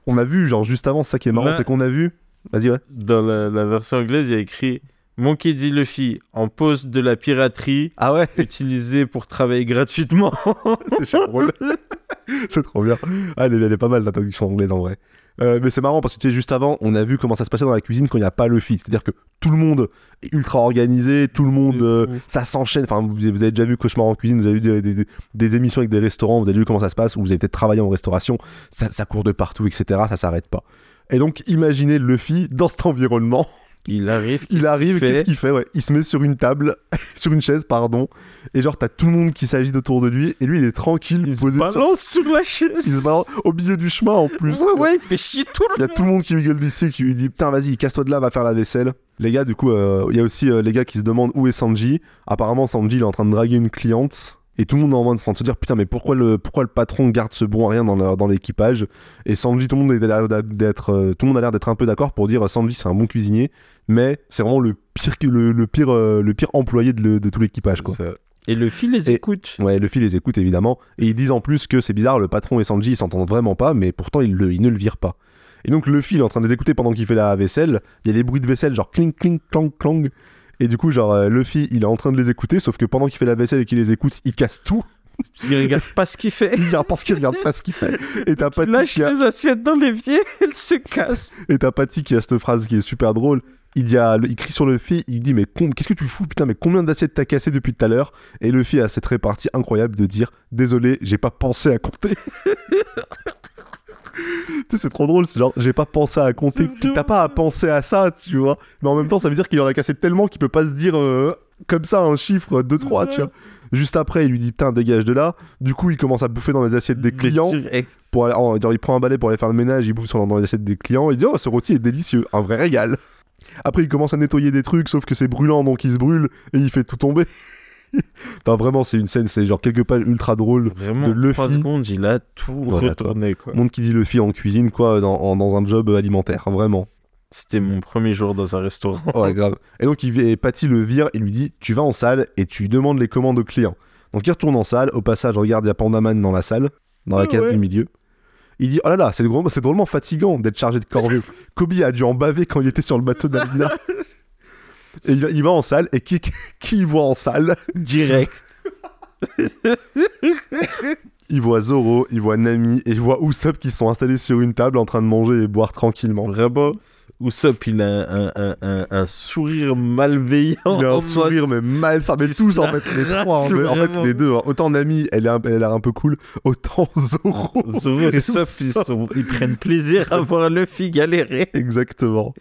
On a vu, genre, juste avant, ça qui est marrant, c'est qu'on a vu. Vas-y, ouais. Dans la, la version anglaise, il y a écrit Monkey D. Luffy en pose de la piraterie Ah ouais [LAUGHS] utilisée pour travailler gratuitement. c'est [LAUGHS] c'est trop bien. Ah, elle est, elle est pas mal la traduction anglaise en vrai. Euh, mais c'est marrant parce que tu sais, juste avant, on a vu comment ça se passait dans la cuisine quand il n'y a pas Luffy. C'est-à-dire que tout le monde est ultra organisé, tout le monde, euh, ça s'enchaîne. Enfin, vous, vous avez déjà vu Cauchemar en cuisine, vous avez vu des, des- des émissions avec des restaurants, vous avez vu comment ça se passe, ou vous avez peut-être travaillé en restauration, ça, ça court de partout, etc. Ça s'arrête pas. Et donc, imaginez Luffy dans cet environnement. Il arrive. Il arrive, qu'est-ce qu'il fait ouais, Il se met sur une table, [LAUGHS] sur une chaise, pardon, et genre, t'as tout le monde qui s'agite autour de lui, et lui, il est tranquille, Il se posé sur balance sur la chaise. il se balance au milieu du chemin en plus. Ouais, ouais, il fait chier tout Il y a tout le monde qui lui gueule d'ici, qui lui dit Putain, vas-y, casse-toi de là, va faire la vaisselle. Les gars, du coup, euh, il y a aussi euh, les gars qui se demandent où est Sanji. Apparemment, Sanji, il est en train de draguer une cliente. Et tout le monde est en train de se dire putain mais pourquoi le, pourquoi le patron garde ce bon à rien dans le- dans l'équipage? Et Sanji, tout le monde a l'air d'être, euh, tout le monde a l'air d'être un peu d'accord pour dire Sanji c'est un bon cuisinier, mais c'est vraiment le pire, le, le pire, euh, le pire employé de, le- de tout l'équipage quoi. Et le fil les Et- écoute. Ouais, Luffy les écoute évidemment, et ils disent en plus que c'est bizarre, le patron et Sanji ils s'entendent vraiment pas, mais pourtant ils, le, ils ne le virent pas. Et donc Luffy il est en train de les écouter pendant qu'il fait la vaisselle, il y a des bruits de vaisselle genre cling cling clang clang, et du coup genre euh, Luffy il est en train de les écouter, sauf que pendant qu'il fait la vaisselle et qu'il les écoute, il casse tout, qu'il regarde pas ce qu'il fait. [LAUGHS] il regarde parce qu'il regarde pas ce qu'il fait. Et t'as Il Patty lâche qui a, les assiettes dans l'évier, [LAUGHS] elle se casse. et t'as Patty qui a cette phrase qui est super drôle. Il, dit à- il crie sur Luffy, il dit mais qu'est-ce que tu fous? Putain mais combien d'assiettes t'as cassé depuis tout à l'heure? Et Luffy a cette répartie incroyable de dire désolé j'ai pas pensé à compter. [LAUGHS] Tu sais, c'est trop drôle, c'est genre j'ai pas pensé à compter. T'as pas à penser à ça, tu vois. Mais en même temps ça veut dire qu'il en a cassé tellement qu'il peut pas se dire euh, comme ça un chiffre 2-3, ça. tu vois. Juste après il lui dit putain dégage de là. Du coup il commence à bouffer dans les assiettes des clients pour aller, il prend un balai pour aller faire le ménage, il bouffe sur, dans les assiettes des clients, il dit oh ce rôti est délicieux, un vrai régal. Après il commence à nettoyer des trucs, sauf que c'est brûlant donc il se brûle et il fait tout tomber. Putain, vraiment c'est une scène, c'est genre quelques pages ultra drôles. Vraiment, de Luffy. 3 secondes, il a tout retourné, quoi. Monde qui dit Luffy en cuisine quoi, dans, en- dans un job alimentaire, vraiment. C'était mon premier jour dans un restaurant. [LAUGHS] Ouais grave. Et donc il, et Patty le vire et lui dit tu vas en salle et tu demandes les commandes aux clients. Donc il retourne en salle, au passage regarde il y a Pandaman dans la salle, dans la Ah case ouais. du milieu. Il dit oh là là c'est drôlement, c'est drôlement fatigant d'être chargé de corvée. [LAUGHS] Kobe a dû en baver quand il était sur le bateau d'Alvina. [LAUGHS] Et il va, il va en salle et qui, [LAUGHS] qui voit en salle? Direct. [LAUGHS] Il voit Zoro, il voit Nami et il voit Usopp qui sont installés sur une table en train de manger et boire tranquillement. Vraiment, Usopp, il a un, un, un, un sourire malveillant. Il a un sourire mais mal, ça met il tous en fait les trois, en fait, en fait, vraiment. les deux. hein. Autant Nami, elle, est elle a l'air un peu cool, autant [LAUGHS] Zoro. Zoro et Usopp, ils, sont- ils prennent plaisir à voir Luffy galérer. Exactement.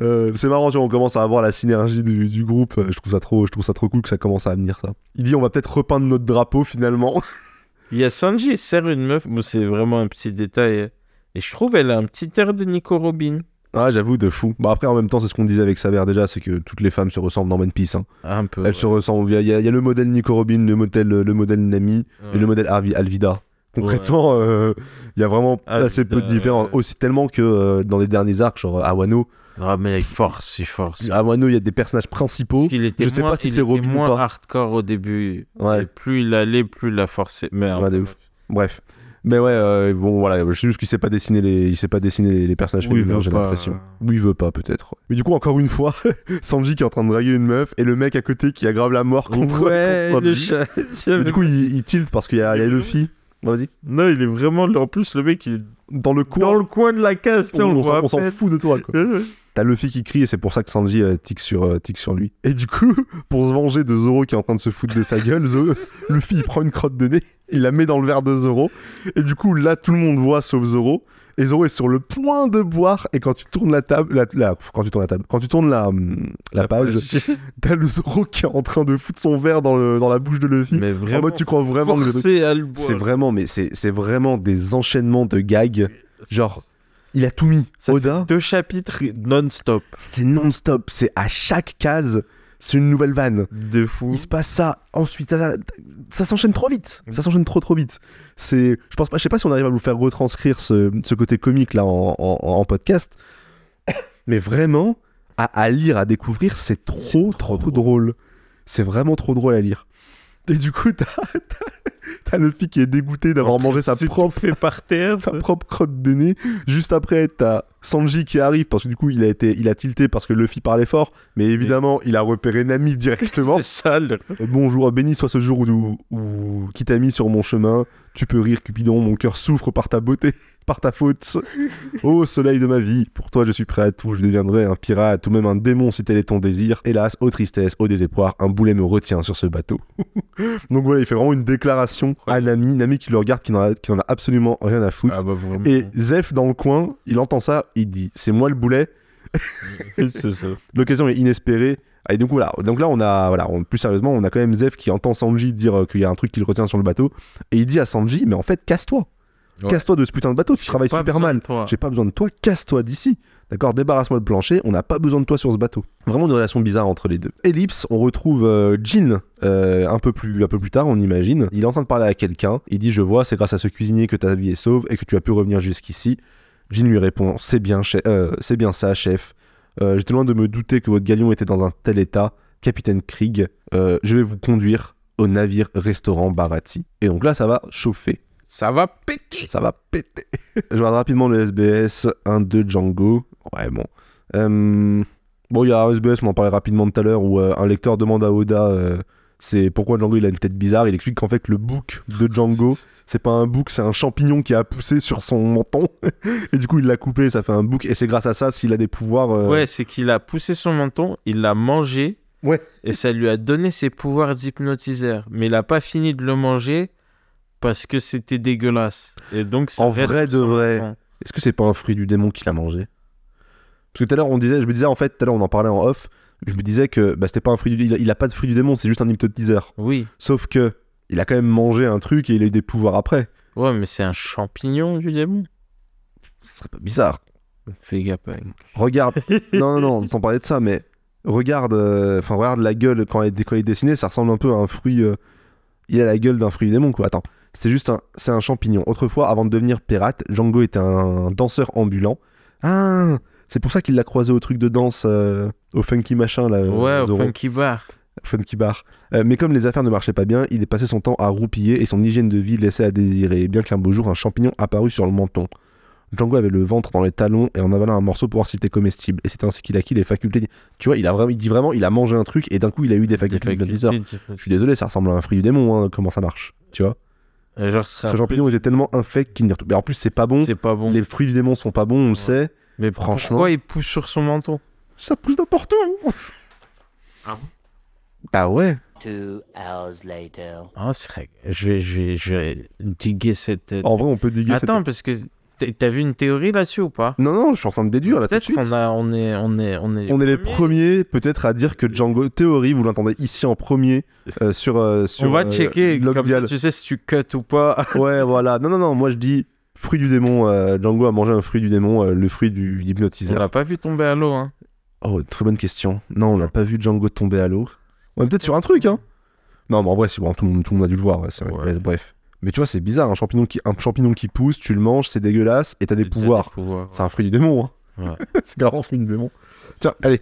Euh, c'est marrant, tu vois, on commence à avoir la synergie du, du groupe. Euh, Je trouve ça trop, je trouve ça trop cool que ça commence à venir ça. Il dit on va peut-être repeindre notre drapeau finalement. [LAUGHS] Il y a Sanji, il sert une meuf, bon, c'est vraiment un petit détail. Et je trouve elle a un petit air de Nico Robin. ah j'avoue de fou. Bah après en même temps c'est ce qu'on disait avec Saber déjà, c'est que toutes les femmes se ressemblent dans One Piece. hein. Un peu. Elles ouais. se ressemblent. Il y, y a- le modèle Nico Robin, le modèle, le modèle Nami et le modèle Arvi- Alvida. Concrètement, euh, il y a vraiment Alvida, assez peu de différence. Aussi tellement que euh, dans les derniers arcs, genre à Ah, mais il force, il force. à Wano il y a des personnages principaux. Était je sais moins, pas si c'est Robin ou moins pas. hardcore au début. Ouais. Et plus il allait, plus il l'a forcé. Mais Ouais, de ouf. Bref. Mais ouais, euh, bon voilà, je sais juste qu'il sait pas dessiner les, il sait pas dessiner les, les personnages féminins, veut j'ai pas. l'impression. Oui, il veut pas peut-être. Mais du coup, encore une fois, [LAUGHS] Sanji qui est en train de draguer une meuf et le mec à côté qui aggrave la mort contre, Ouais, contre le chat. [LAUGHS] Mais du coup, il, il tilt parce qu'il y a, y a Luffy. Vas-y. Non, il est vraiment. En plus, le mec, il est Dans le coin. dans le coin de la case. on, on on s'en- fout de toi quoi. [LAUGHS] T'as Luffy qui crie et c'est pour ça que Sanji euh, tique, sur, euh, tique sur lui. Et du coup, [LAUGHS] pour se venger de Zoro qui est en train de se foutre de sa gueule, Zo- [LAUGHS] Luffy il prend une crotte de nez, il la met dans le verre de Zoro. Et du coup, là tout le monde voit sauf Zoro. Et Zoro est sur le point de boire. Et quand tu tournes la table, la, la- quand tu tournes la table, quand tu tournes la, hum, la page, [LAUGHS] t'as le Zoro qui est en train de foutre son verre dans, le- dans la bouche de Luffy. Mais vraiment. en mode, tu crois vraiment que le. C'est vraiment, mais c'est c'est vraiment des enchaînements de gags. Genre, il a tout mis. Ça Oda, Deux chapitres non-stop. c'est non-stop. C'est à chaque case, c'est une nouvelle vanne. De fou. Il se passe ça, ensuite ça, ça s'enchaîne trop vite. Ça s'enchaîne trop trop vite. C'est, je pense pas, je sais pas si on arrive à vous faire retranscrire ce, ce côté comique là en, en- en podcast, mais vraiment à, à lire, à découvrir, c'est trop trop, drôle. C'est vraiment trop drôle à lire. Et du coup, t'as, t'as, le fille qui est dégoûté d'avoir mangé sa propre fait par terre. [LAUGHS] sa propre crotte de nez. Juste après, t'as Sanji qui arrive parce que du coup, il a été, il a tilté parce que Luffy parlait fort, mais évidemment, il a repéré Nami directement. [LAUGHS] C'est ça. le- Euh, Bonjour, béni soit ce jour où, où qui t'a mis sur mon chemin. Tu peux rire, Cupidon, mon cœur souffre par ta beauté, par ta faute. Ô soleil de ma vie, pour toi je suis prêt à tout, je deviendrai un pirate ou même un démon si tel est ton désir. Hélas, ô tristesse, ô désespoir, un boulet me retient sur ce bateau. [LAUGHS] Donc voilà, il fait vraiment une déclaration à Nami, Nami qui le regarde, qui n'en a, qui n'en a absolument rien à foutre. Ah bah. Et Zef dans le coin, il entend ça, il dit c'est moi le boulet. [LAUGHS] c'est ça. L'occasion est inespérée. Et donc voilà, donc là on a voilà, on- plus sérieusement, on a quand même Zef qui entend Sanji dire euh, qu'il y a un truc qui le retient sur le bateau et il dit à Sanji mais en fait casse-toi. Ouais. Casse-toi de ce putain de bateau, tu travailles super mal. J'ai pas besoin de toi, casse-toi d'ici. D'accord, débarrasse-moi le plancher, on n'a pas besoin de toi sur ce bateau. Vraiment une relation bizarre entre les deux. Ellipse, on retrouve euh, Jean euh, un, peu plus, un peu plus tard, on imagine. Il est en train de parler à quelqu'un. Il dit Je vois, c'est grâce à ce cuisinier que ta vie est sauve et que tu as pu revenir jusqu'ici. Jean lui répond C'est bien, euh, c'est bien ça, chef. Euh, J'étais loin de me douter que votre galion était dans un tel état. Capitaine Krieg, je vais vous conduire au navire restaurant Barazzi. Et donc là, ça va chauffer. Ça va péter. Ça va péter. [LAUGHS] je regarde rapidement le SBS 1-2 Django. Ouais, bon. Euh, bon, il y a un SBS, on en parlait rapidement tout à l'heure, où euh, un lecteur demande à Oda euh, c'est pourquoi Django il a une tête bizarre. Il explique qu'en fait, le bouc de Django, [LAUGHS] c'est pas un bouc, c'est un champignon qui a poussé sur son menton. [LAUGHS] et du coup, il l'a coupé, ça fait un bouc. Et c'est grâce à ça, s'il a des pouvoirs. euh, Ouais, c'est qu'il a poussé son menton, il l'a mangé. Ouais. Et ça lui a donné ses pouvoirs d'hypnotiseur. Mais il a pas fini de le manger parce que c'était dégueulasse. Et donc, ça En vrai de vrai. Est-ce que c'est pas un fruit du démon qu'il a mangé? Parce que tout à l'heure, on disait, je me disais en fait, tout à l'heure, on en parlait en off. Je me disais que bah, c'était pas un fruit du. Il a, il a pas de fruit du démon, c'est juste un hypnotiseur. Oui. Sauf que il a quand même mangé un truc et il a eu des pouvoirs après. Ouais, mais c'est un champignon du démon. Ce serait pas bizarre. Fais gaffe. Regarde. [LAUGHS] non, non, non, sans parler de ça, mais regarde. euh, Enfin, regarde la gueule quand elle, est- quand elle est dessinée, ça ressemble un peu à un fruit. euh, Il a la gueule d'un fruit du démon, quoi. Attends. C'est juste un. C'est un champignon. Autrefois, avant de devenir pirate, Django était un danseur ambulant. Ah C'est pour ça qu'il l'a croisé au truc de danse, euh, au funky machin, là. Ouais, euh, au Zoro. funky bar. Funky bar. Euh, mais comme les affaires ne marchaient pas bien, il est passé son temps à roupiller et son hygiène de vie laissait à désirer, bien qu'un beau jour un champignon apparut sur le menton. Django avait le ventre dans les talons et en avalant un morceau pour voir s'il était comestible. Et c'est ainsi qu'il acquis les facultés. Tu vois, il, a vraiment, il dit vraiment, il a mangé un truc et d'un coup il a eu des facultés. Des Je suis désolé, ça ressemble à un fruit du démon, hein, comment ça marche? Tu vois? Genre, c'est Ce un champignon était tellement infect qu'il n'y en plus, c'est pas bon. C'est pas bon. Les fruits du démon sont pas bons, on le sait. Mais franchement- pourquoi il pousse sur son menton Ça pousse n'importe où. Ah bon Bah ouais. Two hours later. Ah, c'est vrai. Je vais, je vais, je vais diguer cette. En vrai, on peut diguer cette- Attends, parce que t'as- vu une théorie là-dessus ou pas? Non, non, je suis en train de déduire là tout de Peut-être suite. qu'on a, on est, on est, on est. On est les premiers peut-être à dire que Django, théorie, vous l'entendez ici en premier euh, sur, euh, sur On va euh, checker. Comme ça, tu sais si tu cut ou pas. [LAUGHS] Ouais, voilà. Non, non, non, moi je dis fruit du démon. euh, Django a mangé un fruit du démon, le fruit du On hypnotiseur. l'a pas vu tomber à l'eau, hein. Oh, très bonne question. Non, on n'a pas vu Django tomber à l'eau. On est peut-être sur un truc, hein. Non, mais en vrai, c'est bon, tout, le monde, tout le monde a dû le voir, ouais, c'est vrai. Ouais. Ouais, bref. Mais tu vois, c'est bizarre, un champignon, qui, un champignon qui pousse, tu le manges, c'est dégueulasse, et t'as des pouvoirs. pouvoirs. C'est un fruit du démon, hein. Ouais. [LAUGHS] c'est carrément un fruit du démon. Tiens, allez,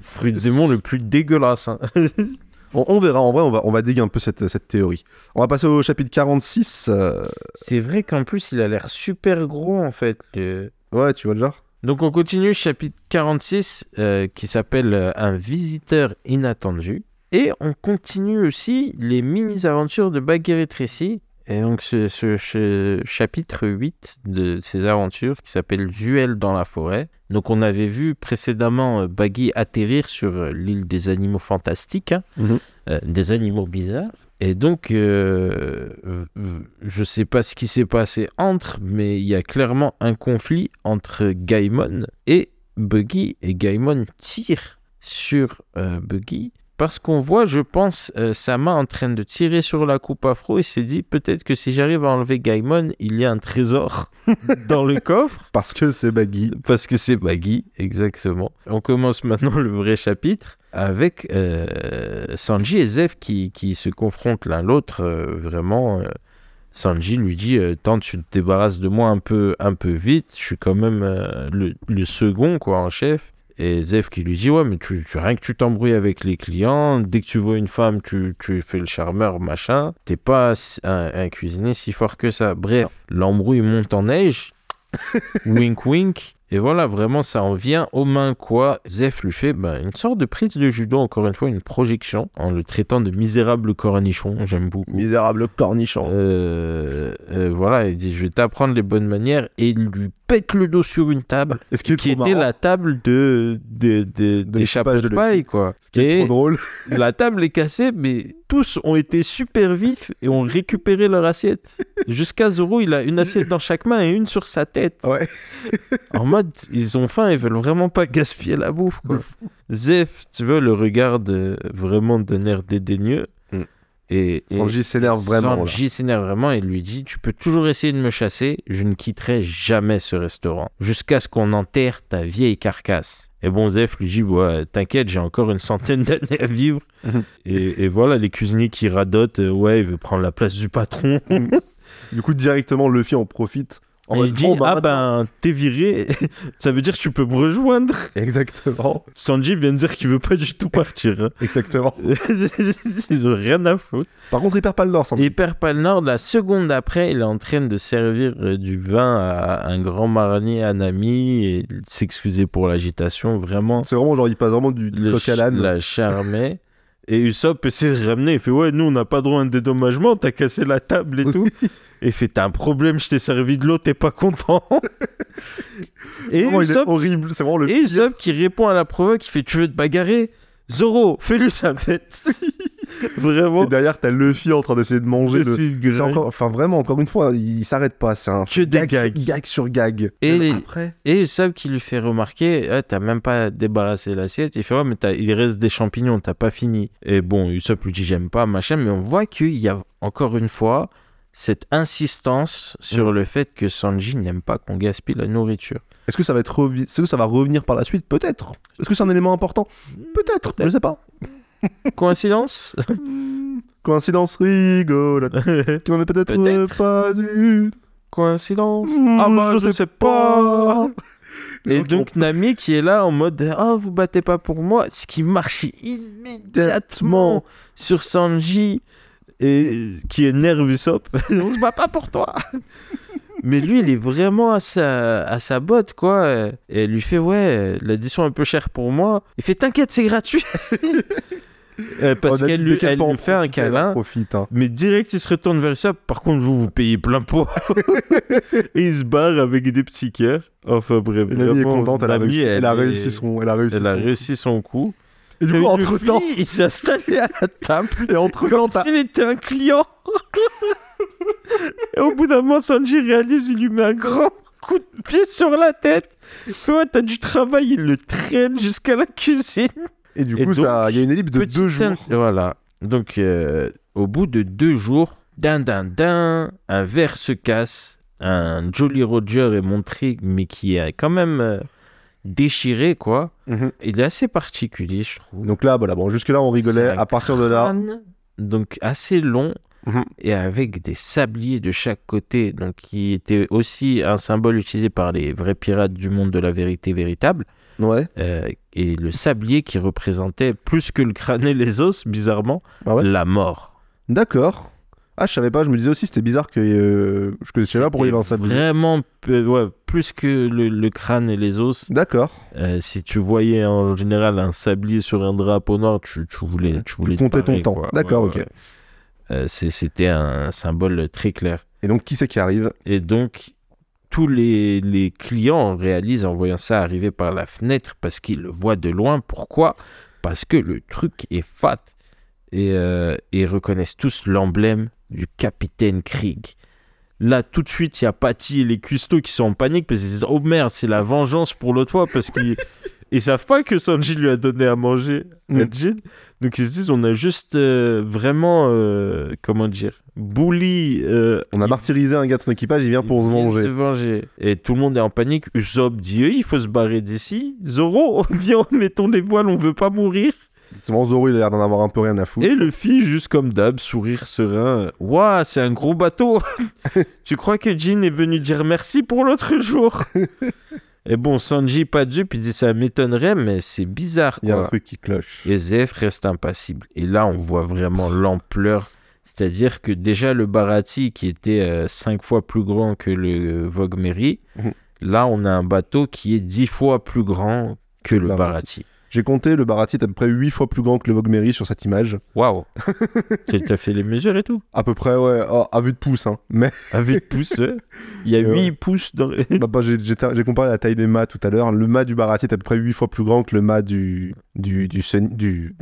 Fruit de démon le plus dégueulasse. hein. [LAUGHS] on, on verra, en vrai, on va, on va déguer un peu cette, cette théorie. On va passer au chapitre 46. euh, C'est vrai qu'en plus, il a l'air super gros en fait. le- Ouais, tu vois le genre Donc on continue, chapitre 46, euh, qui s'appelle euh, Un visiteur inattendu. Et on continue aussi les mini-aventures de Bagheera et Tracy. Et donc ce, ce- ce chapitre 8 de ces aventures qui s'appelle Duel dans la forêt. Donc on avait vu précédemment euh, Baggy atterrir sur euh, l'île des animaux fantastiques, hein, Mhm. euh, des animaux bizarres. Et donc, euh, euh, je sais pas ce qui s'est passé entre, mais il y a clairement un conflit entre Gaimon et Buggy. Et Gaimon tire sur Buggy parce qu'on voit, je pense, euh, sa main en train de tirer sur la coupe afro et s'est dit peut-être que si j'arrive à enlever Gaimon, il y a un trésor [LAUGHS] dans le coffre. Parce que c'est Baggy. Parce que c'est Baggy, exactement. On commence maintenant le vrai chapitre avec euh, Sanji et Zef qui, qui se confrontent l'un l'autre. euh, vraiment, euh, Sanji lui dit euh, Tant tu te débarrasses de moi un peu, un peu vite, je suis quand même euh, le, le second quoi, en chef. Et Zef qui lui dit Ouais, mais tu, tu- rien que tu t'embrouilles avec les clients, dès que tu vois une femme, tu, tu fais le charmeur, machin. T'es pas un, un cuisinier si fort que ça. Bref, l'embrouille monte en neige [LAUGHS] wink wink. Et voilà, vraiment, ça en vient aux mains, quoi. Zef lui fait ben, une sorte de prise de judo, encore une fois, une projection, en le traitant de misérable cornichon. J'aime beaucoup. Misérable cornichon. Euh, euh, voilà, il dit Je vais t'apprendre les bonnes manières. Et il lui pète le dos sur une table, [LAUGHS] ce qui qui était la table de, de, de- des chapeaux l'équipage de de paille, quoi. ce qui est trop drôle. la table est cassée, mais tous ont été super vifs et ont récupéré leur assiette. Jusqu'à Zoro, il a une assiette dans chaque main et une sur sa tête. Ouais. En mode, ils ont faim, ils veulent vraiment pas gaspiller la bouffe. Quoi. Zef, tu vois, le regarde euh, vraiment d'un air dédaigneux? Mm. Et, Sanji s'énerve vraiment. Sanji s'énerve vraiment et lui dit Tu peux toujours essayer de me chasser, je ne quitterai jamais ce restaurant, jusqu'à ce qu'on enterre ta vieille carcasse. Et bon, Zef lui dit ouais, T'inquiète, j'ai encore une centaine d'années à vivre. [LAUGHS] Et, et voilà, les cuisiniers qui radotent euh, Ouais, il veut prendre la place du patron. Du coup, directement, Luffy en profite. Mode, il dit bah, Ah ben, t'es viré, [LAUGHS] ça veut dire que tu peux me rejoindre. Exactement. Sanji vient de dire qu'il veut pas du tout partir. [LAUGHS] Exactement. [LAUGHS] Il a rien à foutre. Par contre, il perd pas le nord, Sanji. Il perd pas le nord. La seconde après, il est en train de servir euh, du vin à un grand marronnier, un ami, et s'excuser pour l'agitation. Vraiment, C'est vraiment genre, il passe vraiment du, du coq à l'âne. la charmait. Et Usopp essaie de ramener. Il fait Ouais, nous, on n'a pas droit à un dédommagement. T'as cassé la table et tout. Et il fait T'as un problème, je t'ai servi de l'eau, t'es pas content. [LAUGHS] et Vraiment, il est Usopp horrible. C'est vraiment le et. Usopp qui répond à la provoque, il fait Tu veux te bagarrer? Zoro, fais-lui sa [LAUGHS] fête. Vraiment. Et derrière, t'as Luffy en train d'essayer de manger le. Encore, enfin vraiment, encore une fois, il s'arrête pas. C'est un Que des gag, gags. sur- gag sur gag. Et les- après, Et Usopp qui lui fait remarquer Ah, T'as même pas débarrassé l'assiette. Il fait Ouais, mais t'as- il reste des champignons, t'as pas fini. Et bon, Usopp lui dit J'aime pas, machin. Mais on voit qu'il y a encore une fois cette insistance sur le fait que Sanji n'aime pas qu'on gaspille la nourriture. est-ce que ça va être revi- est-ce que ça va revenir par la suite? Peut-être. Est-ce que c'est un élément important? Peut-être. Je sais pas. Coïncidence? [LAUGHS] Coïncidence rigolote. [LAUGHS] Qui n'en est peut-être pas une. Coïncidence? Hmm, Ah bah, je sais pas. Et donc Nami qui est là en mode Ah, vous battez pas pour moi, ce qui marche immédiatement sur Sanji et qui énerve Usopp. [LAUGHS] On se bat pas pour toi. Mais lui, il est vraiment à sa, à sa botte, quoi. Et elle lui fait Ouais, l'addition est un peu chère pour moi. Il fait T'inquiète, c'est gratuit. [LAUGHS] Euh, Parce qu'elle lui, elle lui fait un câlin. Profite. hein. Mais direct, il se retourne vers Usopp. Par contre, vous, vous payez plein pot. [LAUGHS] et il se barre avec des petits cœurs. Enfin bref, Nami est contente. Elle a réussi. Elle a est- réussi son. Elle a réussi. Elle a réussi son coup. Et du coup, entre temps, il s'est installé à la table et entre comme temps, t'as- s'il était un client. et au bout d'un moment, Sanji réalise, il lui met un grand coup de pied sur la tête. Ouais, t'as du travail, il le traîne jusqu'à la cuisine. et du coup, il y a une ellipse de deux jours. Voilà. Donc, euh, au bout de deux jours, d'un, d'un, d'un, un verre se casse. Un Jolly Roger est montré, mais qui est quand même euh, déchiré, quoi. Mhm. Il est assez particulier, je trouve. Donc là, voilà, bon, jusque là, on rigolait. À partir de là, donc assez long Mhm. et avec des sabliers de chaque côté, donc qui était aussi un symbole utilisé par les vrais pirates du monde de la vérité véritable. ouais, Euh, et le sablier qui représentait plus que le crâne et les os, bizarrement, Ah ouais la mort. d'accord. Ah, je savais pas. Je me disais aussi, c'était bizarre que euh, je connaissais un C'était sablier. Vraiment, peu- ouais, plus que le, le crâne et les os. D'accord. Euh, si tu voyais en général un sablier sur un drapeau noir, tu, tu voulais, tu voulais te comptais ton temps. D'accord, ok. Euh, C'était un symbole très clair. Et donc, qui c'est qui arrive? Et donc, tous les, les clients réalisent en voyant ça arriver par la fenêtre parce qu'ils le voient de loin. Pourquoi? Parce que le truc est fat. Et euh, ils reconnaissent tous l'emblème du capitaine Krieg. Là, tout de suite, il y a Patty et les custos qui sont en panique parce qu'ils disent Oh merde, c'est la vengeance pour l'autre fois parce qu'ils [LAUGHS] ils savent pas que Sanji lui a donné à manger à Mm. Jin. Donc ils se disent On a juste euh, vraiment, euh, comment dire, bully. euh, On a martyrisé un gars de son équipage, il vient pour venger. se venger. Et tout le monde est en panique. Usopp dit il faut se barrer d'ici. Zoro, [LAUGHS] viens, mettons les voiles, on veut pas mourir. Souvent, Zoro, il a l'air d'en avoir un peu rien à foutre. Et le fit, juste comme d'hab, sourire serein. Waouh, c'est un gros bateau. [LAUGHS] tu crois que Jin est venu dire merci pour l'autre jour? [LAUGHS] Et bon, Sanji, pas dupe, il dit ça m'étonnerait, mais c'est bizarre. Il y a un truc qui cloche. Et Zef reste impassible. Et là, on voit vraiment l'ampleur. C'est-à-dire que déjà, le Barati, qui était euh, cinq fois plus grand que le Vogue Mary, Mhm. là, on a un bateau qui est dix fois plus grand que le Barati. Barati. J'ai compté, le Barati est à peu près 8 fois plus grand que le Vogue Mary sur cette image. Waouh [LAUGHS] Tu as fait les mesures et tout À peu près, ouais, oh, à vue de pouce. Hein. Mais [LAUGHS] Avec pouces, ouais. il y a Et ouais. 8 pouces dans le... bah, bah, j'ai comparé la taille des mâts tout à l'heure. Le mât du Barati est à peu près 8 fois plus grand que le mât du, du, du, Sun- du,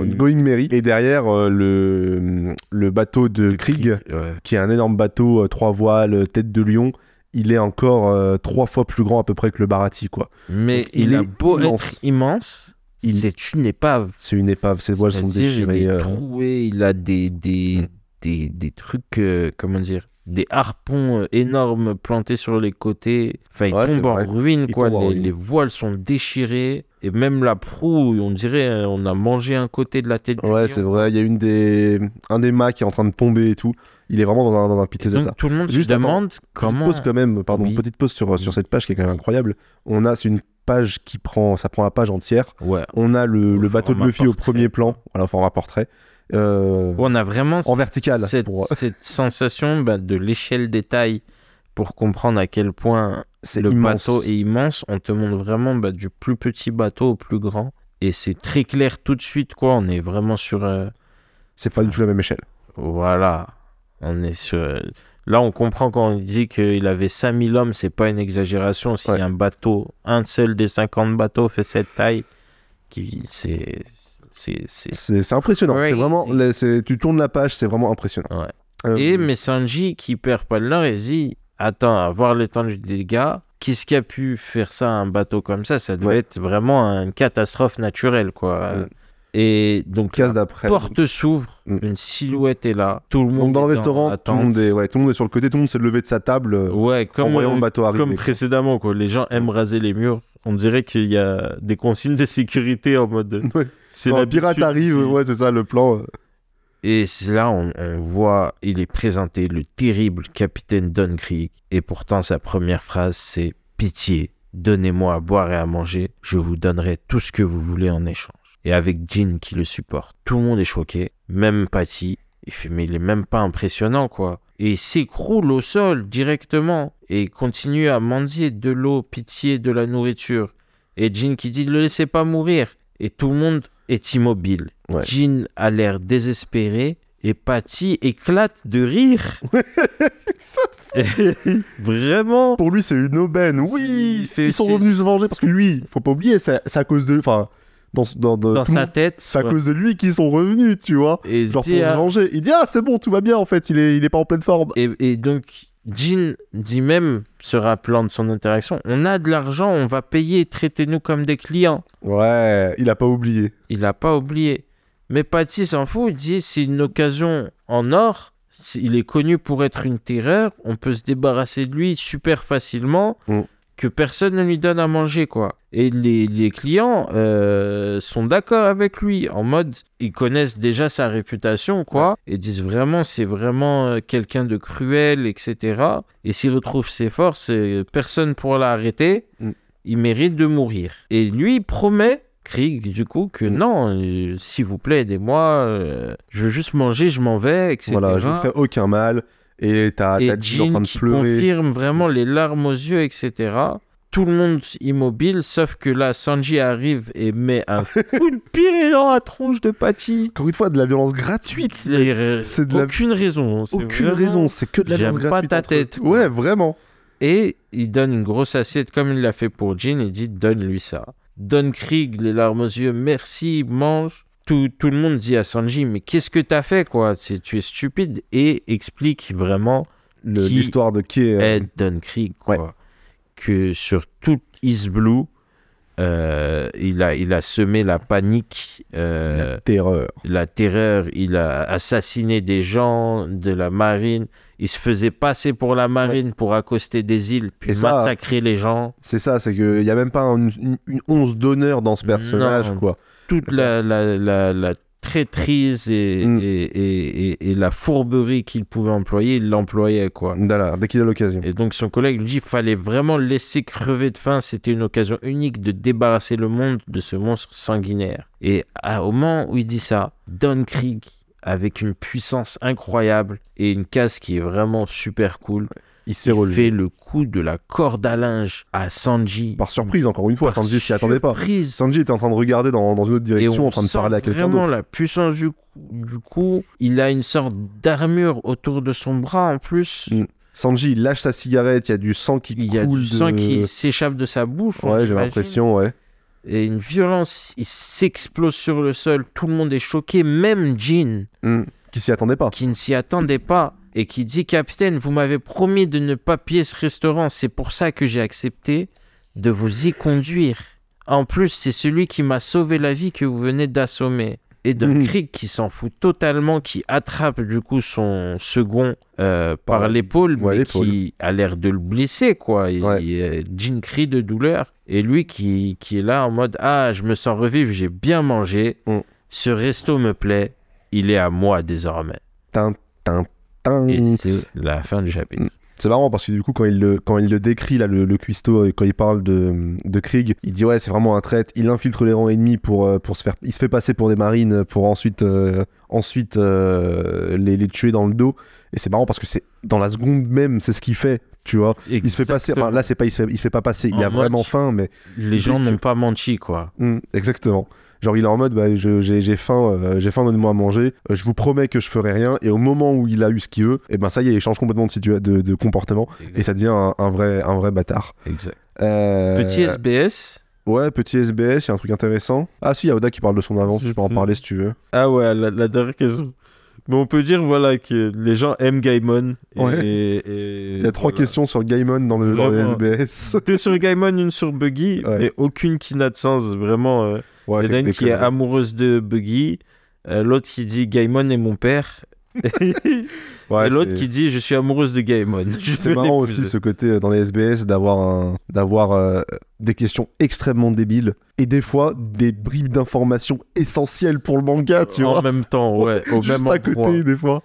euh, Going Mary. Et derrière, euh, le, le bateau de Krieg, Ouais. qui est un énorme bateau, euh, trois voiles, tête de lion, il est encore euh, trois fois plus grand à peu près que le Barati, quoi. Mais Donc, il il, a est beau immense. être immense, Il- C'est une épave. C'est une épave, ses voiles sont déchirées. Il est euh, troué, il a des, des, Mm. des, des trucs, euh, comment dire, des harpons énormes plantés sur les côtés. Enfin, il Ouais, tombe en vrai. ruine, Il quoi. tombe en Les, ruine. les voiles sont déchirées. Et même la proue, on dirait, euh, on a mangé un côté de la tête du Ouais, c'est vrai. Il y a une des... un des mâts qui est en train de tomber et tout. Il est vraiment dans un, dans un piteux état. donc tout le monde Juste, se attends, demande Petite comment. pause quand même, pardon, Oui. petite pause sur, sur cette page qui est quand même incroyable. On a, c'est une page qui prend, ça prend la page entière. Ouais. On a le, le bateau de Luffy au premier plan, voilà, au format portrait. Euh, On a vraiment En vertical, cette, pour- cette sensation bah, de l'échelle des tailles pour comprendre à quel point le immense. bateau est immense. On te montre vraiment bah, du plus petit bateau au plus grand. Et c'est très clair tout de suite, quoi. On est vraiment sur. euh, C'est pas du tout la même échelle. voilà. On est sur. euh, Là, on comprend quand on dit qu'il avait 5000 hommes, c'est pas une exagération. Si Ouais. un bateau, un seul des 50 bateaux fait cette taille, qui c'est. C'est. impressionnant. C'est vraiment, tu tournes la page, c'est vraiment impressionnant. Ouais. Euh, Et mais Sanji qui perd pas nord, il se dit Attends, à voir l'étendue des dégâts, qu'est-ce qui a pu faire ça à un bateau comme ça? Ça devait Ouais. être vraiment une catastrophe naturelle, quoi. Mm. Et donc, case la porte s'ouvre, Mm. une silhouette est là, tout le monde Donc dans le est en restaurant, tout le, monde est, ouais, tout le monde est sur le côté, tout le monde s'est levé de sa table euh, Ouais, en comme, voyant euh, le bateau arriver. comme précédemment, quoi. Les gens aiment raser les murs. On dirait qu'il y a des consignes de sécurité en mode. [LAUGHS] Ouais. C'est Quand l'habitude pirate arrive, ouais, c'est ça le plan. Et là on, voit, il est présenté le terrible capitaine Don. Et pourtant, sa première phrase, c'est Pitié, donnez-moi à boire et à manger, je vous donnerai tout ce que vous voulez en échange. Et avec Jean qui le supporte, tout le monde est choqué, même Patty. Il fait, mais il est même pas impressionnant, quoi. Et il s'écroule au sol directement et continue à mendier de l'eau, pitié, de la nourriture. Et Jean qui dit, ne le laissez pas mourir. Et tout le monde est immobile. Ouais. Jean a l'air désespéré et Patty éclate de rire. [LAUGHS] Vraiment. Pour lui, c'est une aubaine. Oui, fait- ils sont revenus se venger parce que lui, faut pas oublier, c'est à cause de. Enfin, dans, dans, dans, Dans tout le sa monde- tête. c'est à ouais. cause de lui qu'ils sont revenus, tu vois. Et, Genre pour se ah, venger. Il dit Ah, c'est bon, tout va bien en fait, il est, il est pas en pleine forme. et, et donc, Jean dit même, se rappelant de son interaction, on a de l'argent, on va payer, traitez-nous comme des clients. Ouais, il a pas oublié. Il n'a pas oublié. Mais Patty s'en fout, il dit c'est une occasion en or. Il est connu pour être une terreur. On peut se débarrasser de lui super facilement. Mm. Que personne ne lui donne à manger, quoi. Et les, les clients euh, sont d'accord avec lui. En mode, ils connaissent déjà sa réputation, quoi. Et disent vraiment, c'est vraiment euh, quelqu'un de cruel, etc. Et s'il retrouve ses forces, euh, personne pourra l'arrêter. Mm. Il mérite de mourir. Et lui, il promet Krieg, du coup, que Mm. non, euh, s'il vous plaît, aidez-moi, euh, je veux juste manger, je m'en vais, etc. Voilà, je ne ferai aucun mal. Et t'as Jean en train de qui pleurer. confirme vraiment les larmes aux yeux, etc. Tout le monde immobile, sauf que là, Sanji arrive et met un [LAUGHS] coup de pied dans la tronche de Patty. Encore une fois, de la violence gratuite. C'est de la- aucune raison. c'est Aucune vraiment- raison, c'est que de la violence pas gratuite. ta entre- tête, quoi. Ouais, vraiment. Et il donne une grosse assiette comme il l'a fait pour Jean et dit donne-lui ça. Donne Krieg les larmes aux yeux, merci, mange. Tout, tout le monde dit à Sanji mais qu'est-ce que t'as fait quoi? C'est tu es stupide et explique vraiment L'histoire de qui est. euh, Ed Don Krieg quoi. Que sur toute East Blue, euh, il, a, il a semé la panique, euh, la terreur. la terreur, il a assassiné des gens de la marine, il se faisait passer pour la marine pour accoster des îles, puis ça- massacrer les gens. C'est ça, c'est qu'il n'y a même pas un- une, une once d'honneur dans ce personnage, Non. quoi. Toute la, la, la, la traîtrise et, Mm. et, et, et- et la fourberie qu'il pouvait employer, il l'employait, quoi. Dès qu'il a l'occasion. Et donc son collègue lui dit qu'il fallait vraiment laisser crever de faim. C'était une occasion unique de débarrasser le monde de ce monstre sanguinaire. Et à- au moment où il dit ça, Don Krieg, avec une puissance incroyable et une case qui est vraiment super cool, Il s'est il relevé. fait le coup de la corde à linge à Sanji. Par surprise, encore une fois, Par Sanji s'y attendait pas. surprise. Sanji était en train de regarder dans, dans une autre direction, on en train de parler à quelqu'un vraiment d'autre. la puissance du coup, du coup. Il a une sorte d'armure autour de son bras en plus. Mm. Sanji, il lâche sa cigarette, il y a du sang qui Il y a coule du sang qui s'échappe de sa bouche. on Ouais, j'ai imagine. l'impression, ouais. Et une violence, il s'explose sur le sol. Tout le monde est choqué, même Jean, Mm. Qui s'y attendait pas. qui ne s'y attendait pas et qui dit Capitaine, vous m'avez promis de ne pas piller ce restaurant. C'est pour ça que j'ai accepté de vous y conduire. En plus, c'est celui qui m'a sauvé la vie que vous venez d'assommer. Et d'un Mhm. Krieg qui s'en fout totalement, qui attrape du coup son second euh, par, l'épaule, ouais, mais qui a l'air de le blesser, quoi. Il, Ouais. il, Jean crie de douleur. Et lui qui, qui est là en mode Ah, je me sens revivre, j'ai bien mangé. Mm. Ce resto me plaît, il est à moi désormais. Tin, tin, tin. Et c'est la fin du chapitre. Mm. C'est marrant parce que du coup, quand il le, quand il le décrit, là, le, le cuistot, euh, quand il parle de, de Krieg, il dit ouais, c'est vraiment un traître. Il infiltre les rangs ennemis pour, euh, pour se faire. Il se fait passer pour des marines pour ensuite, euh, ensuite euh, les, les tuer dans le dos. Et c'est marrant parce que c'est dans la seconde même, c'est ce qu'il fait. Tu vois, il se fait passer. Enfin, là, c'est pas, il se fait, il se fait pas passer. Il a mode- vraiment faim, mais Les gens que- n'ont pas menti, quoi. Hmm, exactement. Genre, il est en mode, bah, je- j'ai j'ai faim, euh, j'ai faim, donnez-moi à manger. Euh, je vous promets que je ferai rien. Et au moment où il a eu ce qu'il veut, et ben ça y est, il change complètement de, situa- de, de comportement et ça devient un, un vrai, un vrai bâtard. Exact. Euh, Petit SBS. Ouais, petit SBS, il y a un truc intéressant. Ah si, il y a Oda qui parle de son avance, Je tu peux en parler si tu veux. Ah ouais, la, la dernière question. Mais on peut dire voilà que les gens aiment Gaimon. Et, Ouais. et- Il y a trois voilà. questions sur Gaimon dans le, dans le Vraiment. SBS. Deux sur Gaimon, une sur Buggy, Ouais. mais aucune qui n'a de sens. Vraiment, euh, Ouais, il y en a une qui est amoureuse de Buggy, euh, l'autre qui dit Gaimon est mon père, [LAUGHS] Ouais, et l'autre qui dit je suis amoureuse de Gaimon. [LAUGHS] Je C'est marrant aussi ce côté euh, dans les SBS d'avoir un... d'avoir euh, des questions extrêmement débiles et des fois des bribes d'informations essentielles pour le manga, tu en vois. même temps, ouais, [LAUGHS] au Juste même à endroit. côté des fois.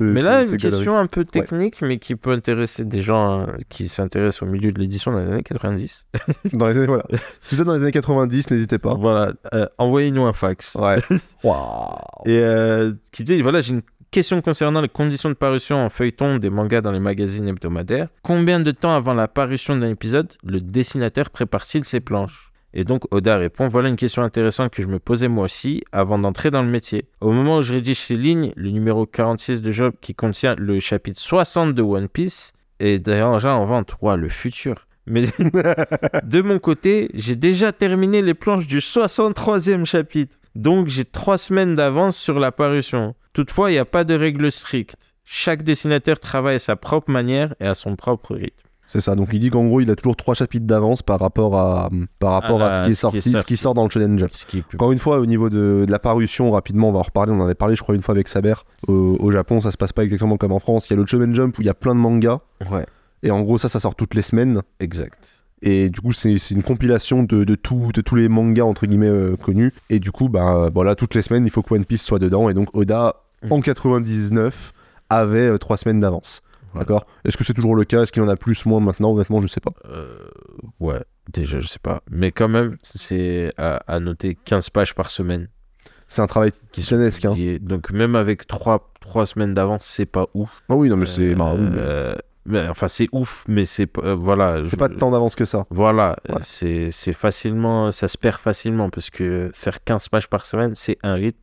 Mais là, une question un peu technique, mais qui peut intéresser des gens euh, qui s'intéressent au milieu de l'édition dans les années 90. [LAUGHS] Dans les années, voilà. [LAUGHS] si vous êtes dans les années 90, n'hésitez pas. Voilà, euh, envoyez-nous un fax. Ouais. [LAUGHS] Et euh, qui dit voilà, j'ai une question concernant les conditions de parution en feuilleton des mangas dans les magazines hebdomadaires. Combien de temps avant la parution d'un épisode le dessinateur prépare-t-il ses planches? Et donc Oda répond voilà une question intéressante que je me posais moi aussi avant d'entrer dans le métier. Au moment où je rédige ces lignes, le numéro 46 de Job qui contient le chapitre 60 de One Piece est déjà en vente. Ouah, le futur. Mais [LAUGHS] de mon côté, j'ai déjà terminé les planches du 63e chapitre. Donc j'ai trois semaines d'avance sur la parution. Toutefois, il n'y a pas de règle stricte. Chaque dessinateur travaille à sa propre manière et à son propre rythme. C'est ça. Donc il dit qu'en gros, il a toujours trois chapitres d'avance par rapport à par rapport à, À ce qui est ce qui est sorti, ce qui sorti. sort dans le Shonen Jump. Qui plus... Encore une fois, au niveau de, de la parution, rapidement, on va en reparler. On en avait parlé, je crois, une fois avec Saber. Au, au Japon, ça se passe pas exactement comme en France. Il y a le Shonen Jump où il y a plein de mangas. Ouais, Et en gros, ça, ça sort toutes les semaines. exact. Et du coup, c'est une compilation de, de, tout, de tous les mangas, entre guillemets, euh, connus. Et du coup, bah, voilà, toutes les semaines, il faut que One Piece soit dedans. Et donc, Oda, Mm. en 99, avait euh, trois semaines d'avance. D'accord Est-ce que c'est toujours le cas? Est-ce qu'il en a plus, moins maintenant? Honnêtement, je sais pas. Euh, ouais, déjà, je sais pas. Mais quand même, c'est à, à noter 15 pages par semaine. C'est un travail titanesque. Hein. publiées. Donc même avec 3, trois semaines d'avance, c'est pas ouf. Ah oui, non, mais c'est. bah, oui, mais mais, enfin, c'est ouf, mais c'est euh, voilà. c'est je- pas tant d'avance que ça. Voilà, Ouais. c'est facilement, ça se perd facilement parce que faire 15 pages par semaine, c'est un rythme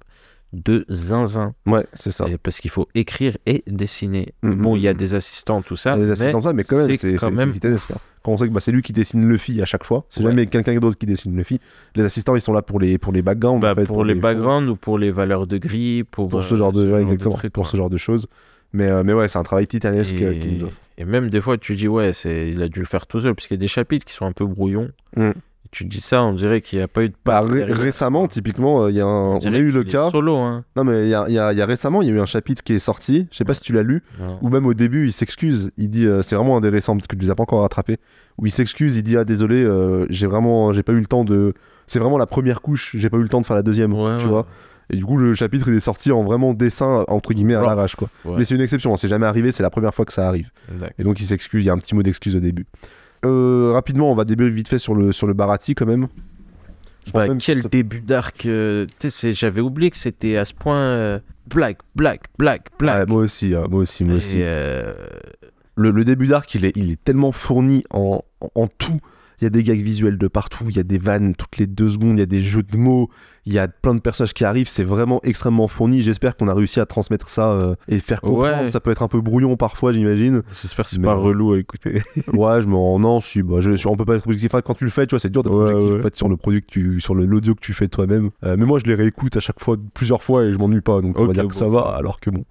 de zinzin. Ouais, c'est ça. Et parce qu'il faut écrire et dessiner. Mhm. Bon, il y a des assistants, tout ça. Des assistants, ça, mais quand même, c'est quand même. hein. Quand on sait que bah, c'est lui qui dessine Luffy à chaque fois, c'est Ouais. jamais quelqu'un d'autre qui dessine Luffy. Les assistants, ils sont là pour les, pour les backgrounds. Bah, en fait, pour, les fonds. backgrounds ou pour les valeurs de gris, pour, Pour euh, ce genre de, ouais, exactement, trucs, pour ce genre de choses. Mais, euh, mais ouais, c'est un travail titanesque euh, nous Et, offre. et même des fois, tu dis, ouais, c'est, il a dû le faire tout seul, parce qu'il y a des chapitres qui sont un peu brouillons. Mm. Tu dis ça, on dirait qu'il n'y a pas eu de Bah, passe ré- récemment, typiquement, euh, il y a un... on a dirait eu le cas. Solo, hein. Non, mais il y a, y a- y a récemment, il y a eu un chapitre qui est sorti. Je sais pas si tu l'as lu. Ou même au début, il s'excuse. Il dit, euh, c'est vraiment un des récents, parce que tu les as pas encore rattrapés. Où il s'excuse, il dit, ah désolé, euh, j'ai vraiment, j'ai pas eu le temps de. C'est vraiment la première couche, j'ai pas eu le temps de faire la deuxième, Ouais, tu ouais. vois. Et du coup, le chapitre il est sorti en vraiment dessin entre guillemets à l'arrache, quoi. Ouais. Mais c'est une exception, hein, c'est jamais arrivé, c'est la première fois que ça arrive. Et donc il s'excuse, il y a un petit mot d'excuse au début. Euh, rapidement, on va débuter vite fait sur le sur le Barati quand même. Je Bah, même quel que- début d'arc euh, J'avais oublié que c'était à ce point euh, black, black, black, black. Ouais, moi aussi, hein, moi aussi, moi Et, aussi. euh, le, le début d'arc, il est, il est tellement fourni en, en, en tout. Il y a des gags visuels de partout, il y a des vannes toutes les deux secondes, il y a des jeux de mots, il y a plein de personnages qui arrivent, c'est vraiment extrêmement fourni. J'espère qu'on a réussi à transmettre ça euh, et faire comprendre. Ouais. Ça peut être un peu brouillon parfois, j'imagine. J'espère que c'est Mais pas relou à écouter. [LAUGHS] ouais, je me rends. Non, si, bah, je, on peut pas être objectif. Enfin, quand tu le fais, tu vois, c'est dur d'être Ouais, objectif ouais. fait, sur le produit que tu, sur le- l'audio que tu fais toi-même. Euh, mais moi, je les réécoute à chaque fois, plusieurs fois, et je m'ennuie pas, donc on va dire que ça va. alors que bon.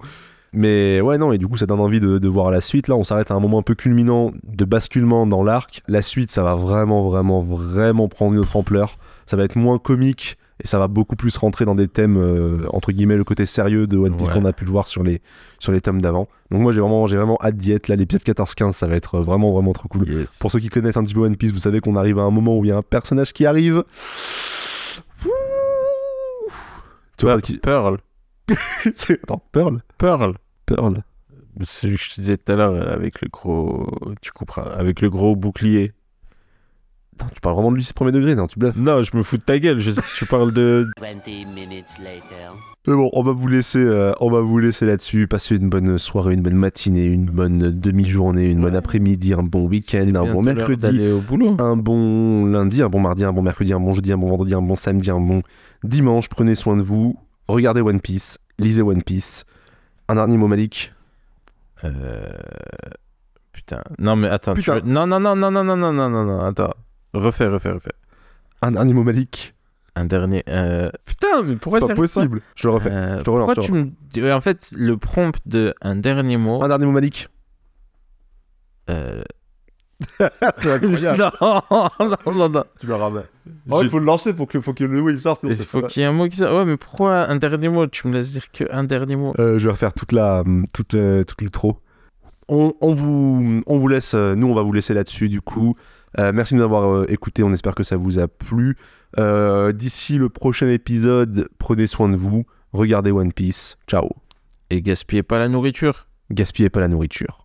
Mais ouais, non, et du coup, ça donne envie de, de voir la suite. Là, on s'arrête à un moment un peu culminant de basculement dans l'arc. La suite, ça va vraiment, vraiment, vraiment prendre une autre ampleur. Ça va être moins comique et ça va beaucoup plus rentrer dans des thèmes, euh, entre guillemets, le côté sérieux de One Piece Ouais. qu'on a pu le voir sur les, sur les tomes d'avant. Donc, moi, j'ai vraiment, j'ai vraiment hâte d'y être. Là, l'épisode 14-15, ça va être vraiment, vraiment trop cool. Yes. Pour ceux qui connaissent un petit peu One Piece, vous savez qu'on arrive à un moment où il y a un personnage qui arrive. Tu vois, Pearl. [LAUGHS] qui... Attends, Pearl Pearl. Pearl. Celui que je te disais tout à l'heure avec le gros. Tu couperas. Avec le gros bouclier. Attends, tu parles vraiment de lui, c'est premier degré, non Tu bluffes. Non, je me fous de ta gueule. Je sais que tu parles de. 20 minutes later. Mais bon, on va vous laisser, euh, on va vous laisser là-dessus. Passez une bonne soirée, une bonne matinée, une bonne demi-journée, une bonne après-midi, un bon week-end, un bon mercredi, au boulot. un bon lundi, un bon mardi, un bon mercredi, un bon jeudi, un bon vendredi, un bon samedi, un bon dimanche. Prenez soin de vous. Regardez One Piece, lisez One Piece. Un dernier mot, Malik. Euh... Putain. Non, mais attends. tu Putain. veux- Non, non, non, non, non, non, non, non, non, non. Attends. Refais, refais, refais. Un dernier mot, Malik. Un dernier. euh, Putain, mais pourquoi C'est pas possible. Je le refais. Euh, Je te relance, pourquoi je tu me. En fait, le prompt de un dernier mot. Un dernier mot, Malik. euh. [LAUGHS] non, non, non, non. tu le ramènes. Je- il faut le lancer pour que, faut que le mot il sorte. Il faut qu'il y ait un mot qui sorte. Ouais, mais pourquoi un dernier mot? Tu me laisses dire que un dernier mot. Euh, je vais refaire toute la toute, euh, toute l'outro. On, on vous on vous laisse euh, nous on va vous laisser là-dessus du coup. Euh, merci de nous avoir euh, écoutés, on espère que ça vous a plu. Euh, D'ici le prochain épisode, prenez soin de vous, regardez One Piece. Ciao. Et gaspillez pas la nourriture. Gaspillez pas la nourriture.